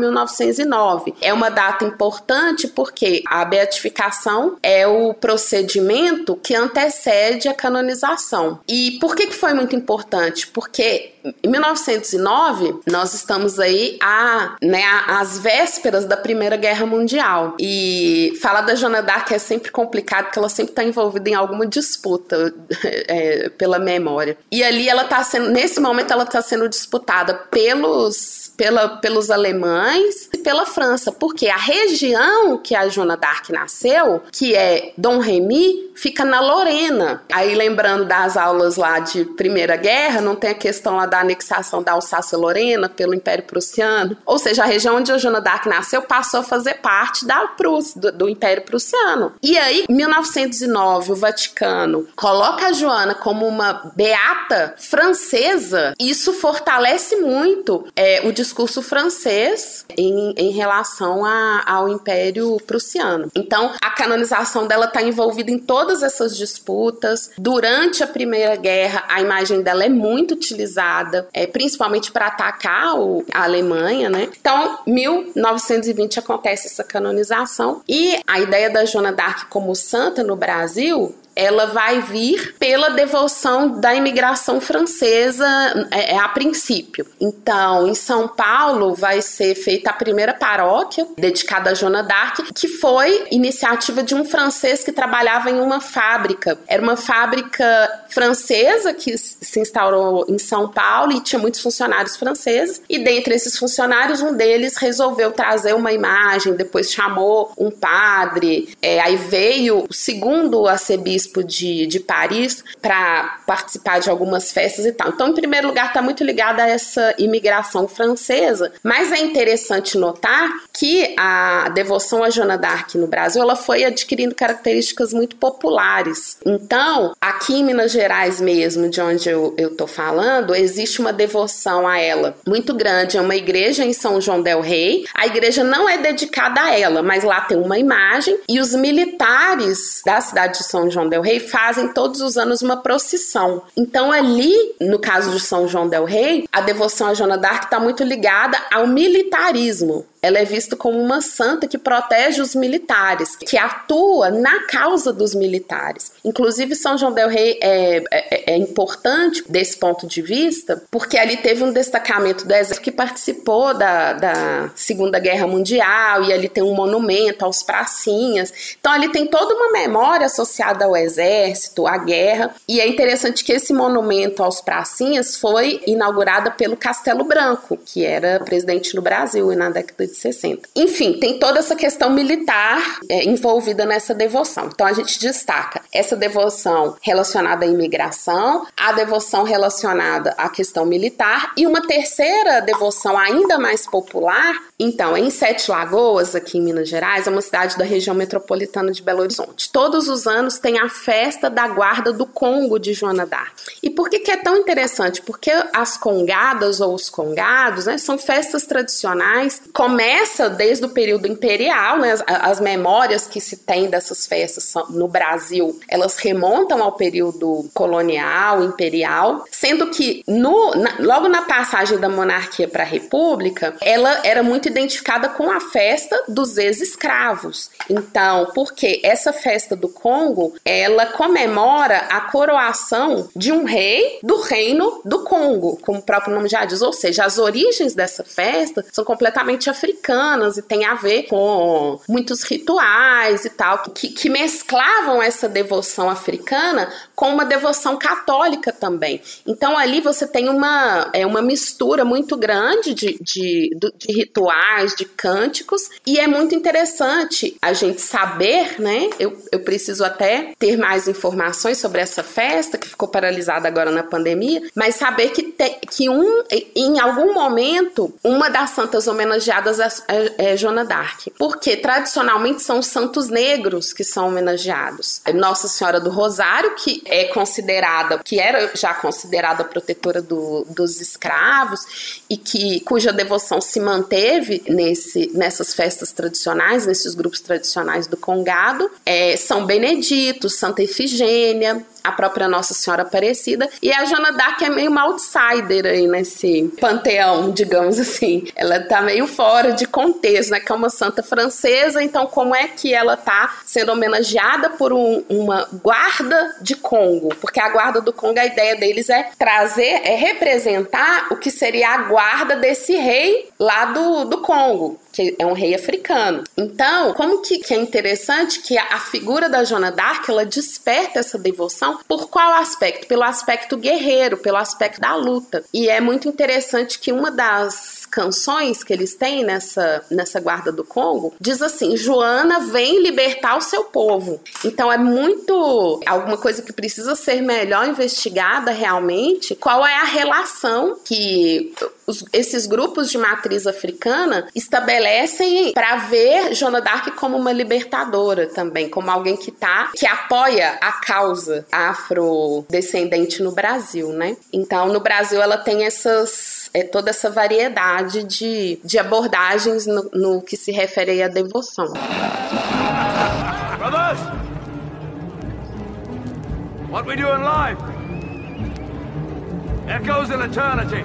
1920 é uma data importante porque a beatificação é o procedimento que antecede a canonização. E por que, que foi muito importante? Porque em 1909, nós estamos aí a, né, às vésperas da Primeira Guerra Mundial. E falar da Joana d'Arc é sempre complicado, porque ela sempre está envolvida em alguma disputa é, pela memória. E ali ela está sendo, nesse momento, ela está sendo disputada pelos, pela, pelos alemães e pela França, porque a região que a Joana d'Arc nasceu, que é Dom Remy, fica na Lorena. Aí lembrando das aulas lá de Primeira Guerra, não tem a questão lá da anexação da Alsácia-Lorena pelo Império Prussiano. Ou seja, a região onde a Joana d'Arc nasceu passou a fazer parte da do, do Império Prussiano. E aí, em 1909, o Vaticano coloca a Joana como uma beata francesa. Isso fortalece muito é, o discurso francês em, em relação a, ao Império Prussiano. Então, a canonização dela está envolvida em todas essas disputas. Durante a Primeira Guerra, a imagem dela é muito utilizada, é, principalmente para atacar o, a Alemanha, né? Então, 1920 acontece essa canonização e a ideia da Joana d'Arc como santa no Brasil ela vai vir pela devoção da imigração francesa é, é, a princípio. Então, em São Paulo vai ser feita a primeira paróquia dedicada a Joana d'Arc, que foi iniciativa de um francês que trabalhava em uma fábrica. Era uma fábrica francesa que se instaurou em São Paulo e tinha muitos funcionários franceses. E dentre esses funcionários, um deles resolveu trazer uma imagem, depois chamou um padre. É, aí veio o segundo arcebispo arcebispo de, de Paris para participar de algumas festas e tal. Então, em primeiro lugar, está muito ligada a essa imigração francesa, mas é interessante notar que a devoção a Joana d'Arc no Brasil ela foi adquirindo características muito populares. Então, aqui em Minas Gerais mesmo, de onde eu, tô falando, existe uma devoção a ela muito grande. É uma igreja em São João del Rei. A igreja não é dedicada a ela, mas lá tem uma imagem e os militares da cidade de São João del Rei fazem todos os anos uma procissão. Então, ali, no caso de São João del Rei, a devoção a Joana d'Arc está muito ligada ao militarismo. Ela é vista como uma santa que protege os militares, que atua na causa dos militares. Inclusive, São João del Rei é, é, é importante desse ponto de vista, porque ali teve um destacamento do exército que participou da, da Segunda Guerra Mundial, e ali tem um monumento aos pracinhas. Então, ali tem toda uma memória associada ao exército, à guerra, e é interessante que esse monumento aos pracinhas foi inaugurado pelo Castelo Branco, que era presidente no Brasil na década de de 60. Enfim, tem toda essa questão militar é, envolvida nessa devoção. Então a gente destaca essa devoção relacionada à imigração, a devoção relacionada à questão militar e uma terceira devoção ainda mais popular. Então, em Sete Lagoas, aqui em Minas Gerais, é uma cidade da região metropolitana de Belo Horizonte. Todos os anos tem a festa da guarda do Congo de Joana d'Arc. E por que, que é tão interessante? Porque as congadas ou os congados né, são festas tradicionais, começam começa desde o período imperial, né? As, as, memórias que se tem dessas festas no Brasil, elas remontam ao período colonial, imperial, sendo que no, na, logo na passagem da monarquia para a república, ela era muito identificada com a festa dos ex-escravos. Então, porque essa festa do Congo, ela comemora a coroação de um rei do reino do Congo, como o próprio nome já diz, ou seja, as origens dessa festa são completamente africanas africanas e tem a ver com muitos rituais e tal, que, que mesclavam essa devoção africana com uma devoção católica também. Então ali você tem uma, é, uma mistura muito grande de, de, de rituais, de cânticos, e é muito interessante a gente saber, né? Eu, eu preciso até ter mais informações sobre essa festa que ficou paralisada agora na pandemia, mas saber que, te, que um, em algum momento uma das santas homenageadas é, é Joana d'Arc, porque tradicionalmente são os santos negros que são homenageados. Nossa Senhora do Rosário, que é considerada, que era já considerada protetora do, dos escravos e que cuja devoção se manteve nesse, nessas festas tradicionais, nesses grupos tradicionais do Congado, é São Benedito, Santa Efigênia, a própria Nossa Senhora Aparecida. E a Joana d'Arc é meio uma outsider aí nesse panteão, digamos assim. Ela tá meio fora de contexto, né? Que é uma santa francesa, então como é que ela tá sendo homenageada por um, uma guarda de Congo? Porque a guarda do Congo, a ideia deles é trazer, é representar o que seria a guarda desse rei lá do, do Congo que é um rei africano. Então, como que, que é interessante que a, a figura da Joana d'Arc, ela desperta essa devoção por qual aspecto? Pelo aspecto guerreiro, pelo aspecto da luta. E é muito interessante que uma das canções que eles têm nessa, nessa guarda do Congo diz assim: Joana vem libertar o seu povo. Então é muito alguma coisa que precisa ser melhor investigada realmente. Qual é a relação que os, esses grupos de matriz africana estabelecem para ver Joana d'Arc como uma libertadora também, como alguém que tá que apoia a causa afrodescendente no Brasil, né? Então, no Brasil ela tem essas é, toda essa variedade de, de abordagens no, no que se refere à devoção. Brothers, what we do in life echoes in eternity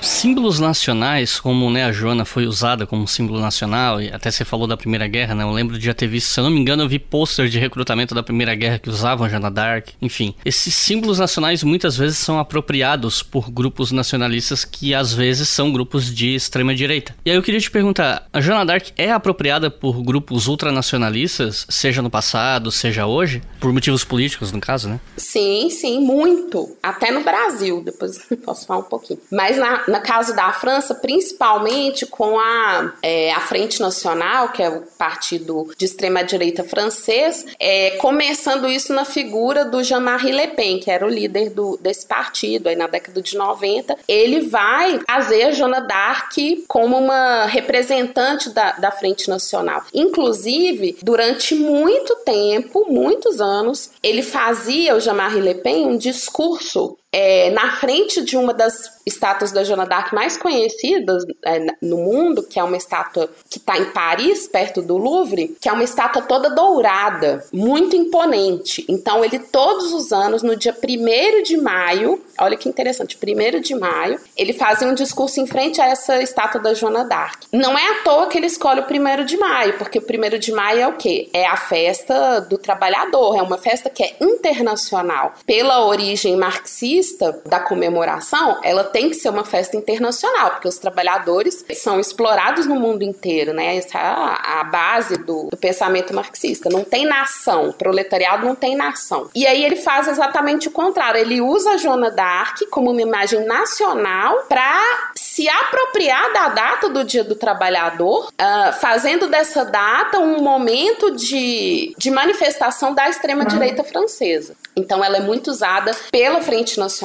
símbolos nacionais, como né, a Joana foi usada como símbolo nacional, e até você falou da Primeira Guerra, né? Eu lembro de já ter visto, se eu não me engano, eu vi pôster de recrutamento da Primeira Guerra que usavam a Joana Dark. Enfim, esses símbolos nacionais muitas vezes são apropriados por grupos nacionalistas que às vezes são grupos de extrema direita. E aí eu queria te perguntar, a Joana Dark é apropriada por grupos ultranacionalistas, seja no passado, seja hoje, por motivos políticos, no caso, né? Sim, sim, muito. Até no Brasil, depois posso falar um pouquinho. Mas na, na caso da França, principalmente com a, é, a Frente Nacional, que é o partido de extrema-direita francês, é, começando isso na figura do Jean-Marie Le Pen, que era o líder do, desse partido aí na década de 90. Ele vai trazer a Joana d'Arc como uma representante da, da Frente Nacional. Inclusive, durante muito tempo, muitos anos, ele fazia, o Jean-Marie Le Pen, um discurso é, na frente de uma das estátuas da Joana d'Arc mais conhecidas é, no mundo, que é uma estátua que está em Paris, perto do Louvre, que é uma estátua toda dourada, muito imponente. Então, ele todos os anos, no dia 1 de maio, olha que interessante, 1 de maio, ele fazia um discurso em frente a essa estátua da Joana d'Arc. Não é à toa que ele escolhe o 1 de maio, porque o 1 de maio é o quê? É a festa do trabalhador, é uma festa que é internacional. Pela origem marxista, da comemoração, ela tem que ser uma festa internacional, porque os trabalhadores são explorados no mundo inteiro, né? Essa é a, base do, do, pensamento marxista. Não tem nação, proletariado não tem nação. E aí ele faz exatamente o contrário. Ele usa a Joana d'Arc como uma imagem nacional para se apropriar da data do Dia do Trabalhador, uh, fazendo dessa data um momento de, de manifestação da extrema-direita francesa. Então, ela é muito usada pela Frente Nacional,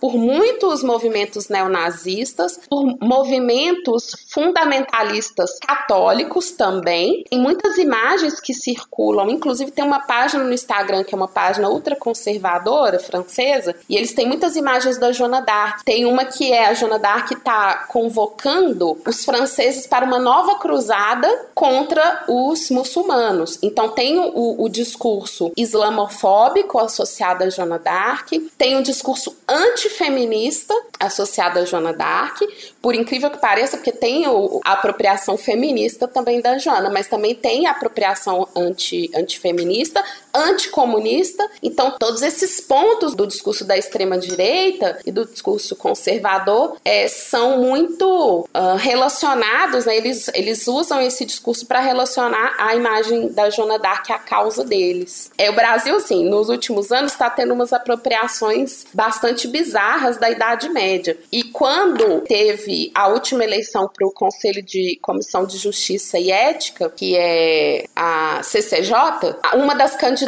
por muitos movimentos neonazistas, por movimentos fundamentalistas católicos também. Tem muitas imagens que circulam, inclusive tem uma página no Instagram que é uma página ultraconservadora francesa, e eles têm muitas imagens da Joana d'Arc. Tem uma que é a Joana d'Arc está convocando os franceses para uma nova cruzada contra os muçulmanos. Então tem o, o discurso islamofóbico associado a Joana d'Arc, tem um discurso antifeminista associado a Joana d'Arc, por incrível que pareça, porque tem o, a apropriação feminista também da Joana, mas também tem a apropriação anti, antifeminista, anticomunista. Então, todos esses pontos do discurso da extrema-direita e do discurso conservador é, são muito uh, relacionados, né? eles, eles usam esse discurso para relacionar a imagem da Joana d'Arc à causa deles. É, o Brasil, assim, nos últimos anos está tendo umas apropriações bastante bizarras da Idade Média. E quando teve a última eleição para o Conselho de Comissão de Justiça e Ética, que é a CCJ, uma das candidatas,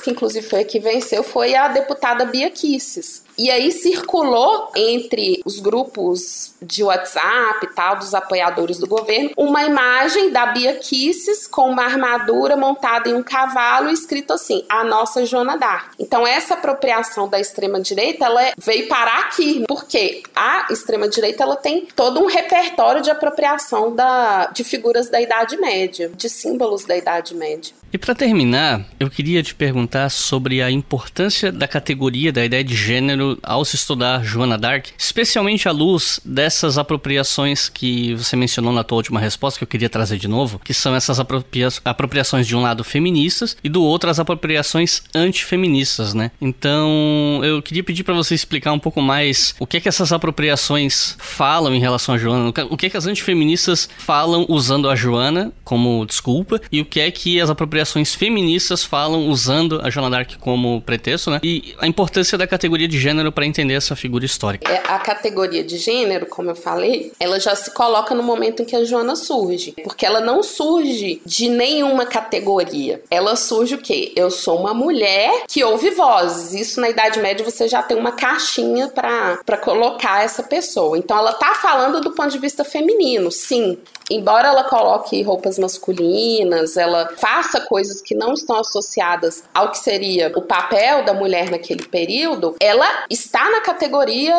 que inclusive foi a que venceu, foi a deputada Bia Kisses. E aí circulou entre os grupos de WhatsApp e tal, dos apoiadores do governo, uma imagem da Bia Kisses com uma armadura montada em um cavalo escrito assim, a nossa Joana d'Arc. Então essa apropriação da extrema-direita, ela veio parar aqui, porque a extrema-direita, ela tem todo um repertório de apropriação da, de figuras da Idade Média, de símbolos da Idade Média. E para terminar, eu queria te perguntar sobre a importância da categoria da ideia de gênero ao se estudar Joana d'Arc, especialmente à luz dessas apropriações que você mencionou na tua última resposta, que eu queria trazer de novo, que são essas apropria apropriações de um lado feministas e do outro as apropriações antifeministas, né? Então, eu queria pedir para você explicar um pouco mais o que é que essas apropriações falam em relação a Joana, o que é que as antifeministas falam usando a Joana como desculpa e o que é que as apropriações apropriações feministas falam usando a Joana d'Arc como pretexto, né? E a importância da categoria de gênero para entender essa figura histórica. É, a categoria de gênero, como eu falei, ela já se coloca no momento em que a Joana surge, porque ela não surge de nenhuma categoria. Ela surge o quê? Eu sou uma mulher que ouve vozes. Isso na Idade Média você já tem uma caixinha para colocar essa pessoa. Então ela tá falando do ponto de vista feminino, sim embora ela coloque roupas masculinas, ela faça coisas que não estão associadas ao que seria o papel da mulher naquele período, ela está na categoria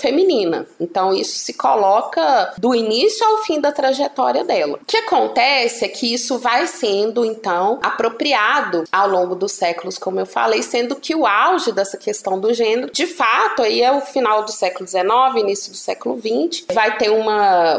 feminina. Então isso se coloca do início ao fim da trajetória dela. O que acontece é que isso vai sendo então apropriado ao longo dos séculos, como eu falei, sendo que o auge dessa questão do gênero, de fato, aí é o final do século XIX, início do século XX, vai ter uma,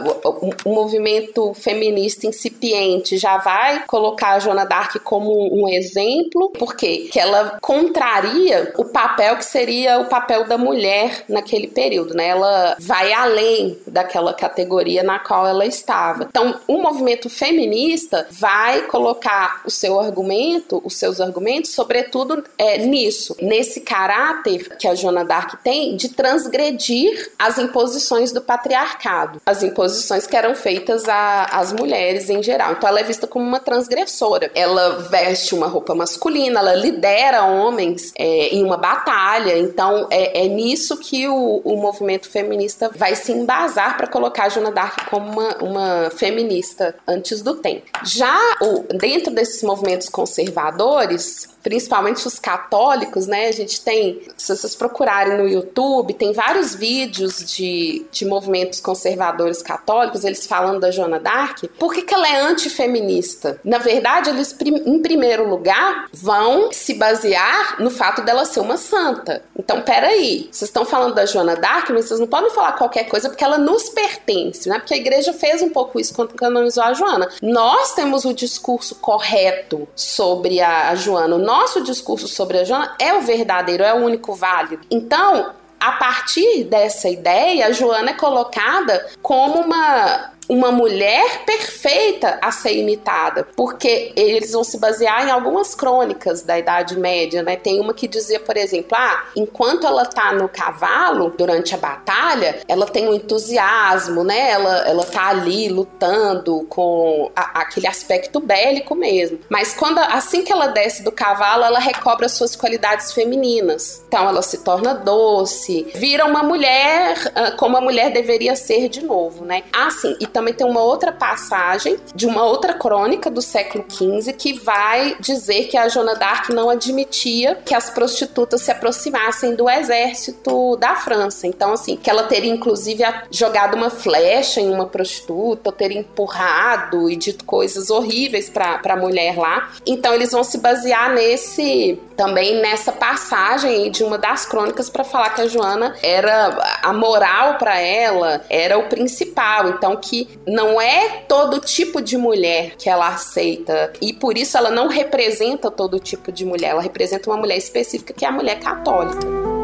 um movimento feminista incipiente já vai colocar a Joana d'Arc como um exemplo, porque que ela contraria o papel que seria o papel da mulher naquele período, né? Ela vai além daquela categoria na qual ela estava. Então, o movimento feminista vai colocar o seu argumento, os seus argumentos, sobretudo é, nisso, nesse caráter que a Joana d'Arc tem de transgredir as imposições do patriarcado, as imposições que eram feitas às mulheres em geral. Então, ela é vista como uma transgressora. Ela veste uma roupa masculina, ela lidera homens é, em uma batalha. Então, é, é nisso que o, o, movimento feminista vai se embasar para colocar a Joana d'Arc como uma, uma feminista antes do tempo. Já o, dentro desses movimentos conservadores, principalmente os católicos, né? A gente tem, se vocês procurarem no YouTube, tem vários vídeos de, de movimentos conservadores católicos, eles falando da Joana d'Arc. Por que, que ela é antifeminista? Na verdade, eles, em primeiro lugar, vão se basear no fato dela ser uma santa. Então, peraí, vocês estão falando da Joana d'Arc, mas vocês não podem falar qualquer coisa porque ela nos pertence, né? Porque a igreja fez um pouco isso quando canonizou a Joana. Nós temos o discurso correto sobre a, Joana. O nosso discurso sobre a Joana é o verdadeiro, é o único válido. Então, a partir dessa ideia, a Joana é colocada como uma uma mulher perfeita a ser imitada, porque eles vão se basear em algumas crônicas da Idade Média, né? Tem uma que dizia, por exemplo, ah, enquanto ela tá no cavalo durante a batalha, ela tem um entusiasmo, né? Ela, ela tá ali lutando com a, aquele aspecto bélico mesmo. Mas quando assim que ela desce do cavalo, ela recobra suas qualidades femininas. Então ela se torna doce, vira uma mulher ah, como a mulher deveria ser de novo, né? Assim, e também tem uma outra passagem de uma outra crônica do século XV que vai dizer que a Joana d'Arc não admitia que as prostitutas se aproximassem do exército da França. Então, assim, que ela teria inclusive jogado uma flecha em uma prostituta, ou teria empurrado e dito coisas horríveis para a mulher lá. Então, eles vão se basear nesse também nessa passagem de uma das crônicas para falar que a Joana era a moral para ela era o principal. Então, que não é todo tipo de mulher que ela aceita e por isso ela não representa todo tipo de mulher, ela representa uma mulher específica que é a mulher católica.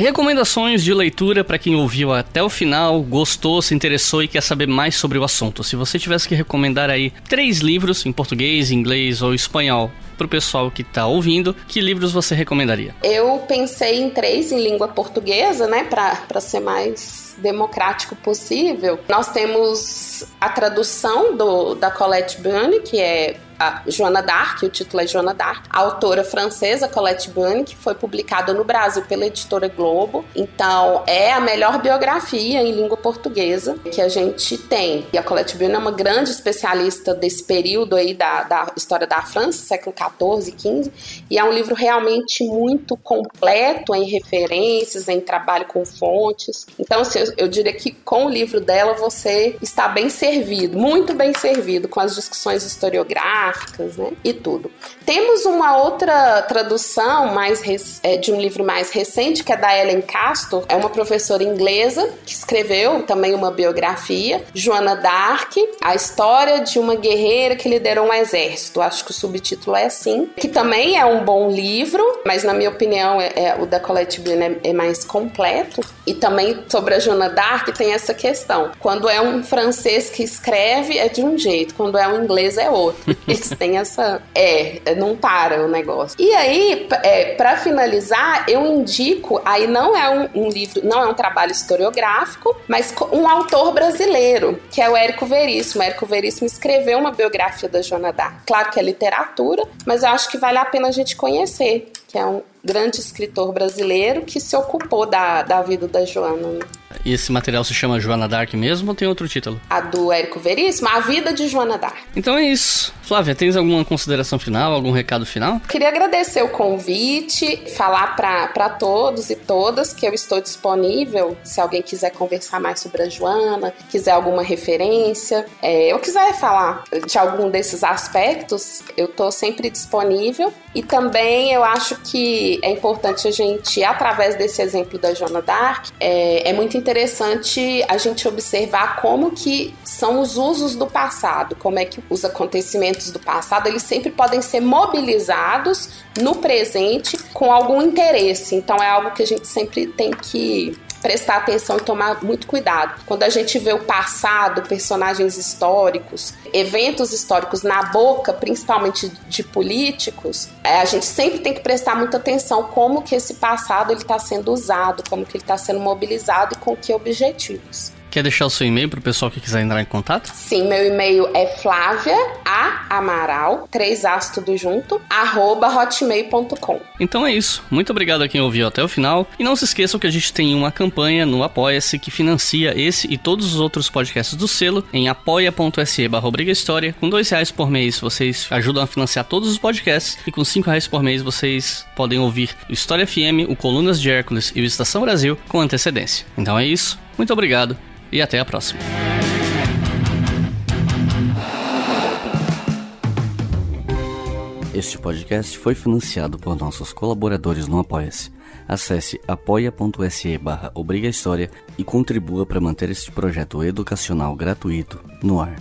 Recomendações de leitura para quem ouviu até o final, gostou, se interessou e quer saber mais sobre o assunto. Se você tivesse que recomendar aí três livros em português, inglês ou espanhol para o pessoal que está ouvindo, que livros você recomendaria? Eu pensei em três em língua portuguesa, né, para ser mais democrático possível. Nós temos a tradução do, da Colette Bunny, que é a Joana d'Arc, o título é Joana d'Arc, a autora francesa Colette Bunny, que foi publicada no Brasil pela editora Globo. Então, é a melhor biografia em língua portuguesa que a gente tem. E a Colette Bunny é uma grande especialista desse período aí da, da história da França, século XIV, XV, e é um livro realmente muito completo em referências, em trabalho com fontes. Então, assim, eu, eu diria que com o livro dela você está bem servido, muito bem servido com as discussões historiográficas, gráficas, né? E tudo. Temos uma outra tradução mais é, de um livro mais recente, que é da Ellen Castor, é uma professora inglesa que escreveu também uma biografia, Joana d'Arc, a história de uma guerreira que liderou um exército. Acho que o subtítulo é assim, que também é um bom livro, mas na minha opinião é, é o da Colette Blin é, é mais completo. E também sobre a Joana d'Arc tem essa questão. Quando é um francês que escreve é de um jeito, quando é um inglês é outro. Eles têm essa. É, não para o negócio. E aí, é, para finalizar, eu indico. Aí não é um, um, livro, não é um trabalho historiográfico, mas um autor brasileiro, que é o Érico Veríssimo. O Érico Veríssimo escreveu uma biografia da Joana D'Arc. Claro que é literatura, mas eu acho que vale a pena a gente conhecer, que é um grande escritor brasileiro que se ocupou da, da vida da Joana. Esse material se chama Joana Dark mesmo ou tem outro título? A do Érico Veríssimo, A Vida de Joana Dark. Então é isso. Flávia, tens alguma consideração final, algum recado final? Queria agradecer o convite, falar para todos e todas que eu estou disponível se alguém quiser conversar mais sobre a Joana, quiser alguma referência, é, eu quiser falar de algum desses aspectos, eu estou sempre disponível. E também eu acho que é importante a gente, através desse exemplo da Joana Dark, é, é muito interessante a gente observar como que são os usos do passado, como é que os acontecimentos do passado eles sempre podem ser mobilizados no presente com algum interesse. Então é algo que a gente sempre tem que prestar atenção e tomar muito cuidado. Quando a gente vê o passado, personagens históricos, eventos históricos na boca, principalmente de políticos, é, a gente sempre tem que prestar muita atenção como que esse passado ele está sendo usado, como que ele está sendo mobilizado e com que objetivos. Quer deixar o seu e-mail para o pessoal que quiser entrar em contato? Sim, meu e-mail é Flávia A Amaral, três As tudo junto, arroba hotmail.com. Então é isso. Muito obrigado a quem ouviu até o final. E não se esqueçam que a gente tem uma campanha no Apoia-se que financia esse e todos os outros podcasts do selo em apoia.se barra História. Com dois reais por mês vocês ajudam a financiar todos os podcasts e com cinco reais por mês vocês podem ouvir o História FM, o Colunas de Hércules e o Estação Brasil com antecedência. Então é isso. Muito obrigado e até a próxima. Este podcast foi financiado por nossos colaboradores no Apoia-se. Acesse apoia.se barra e contribua para manter este projeto educacional gratuito no ar.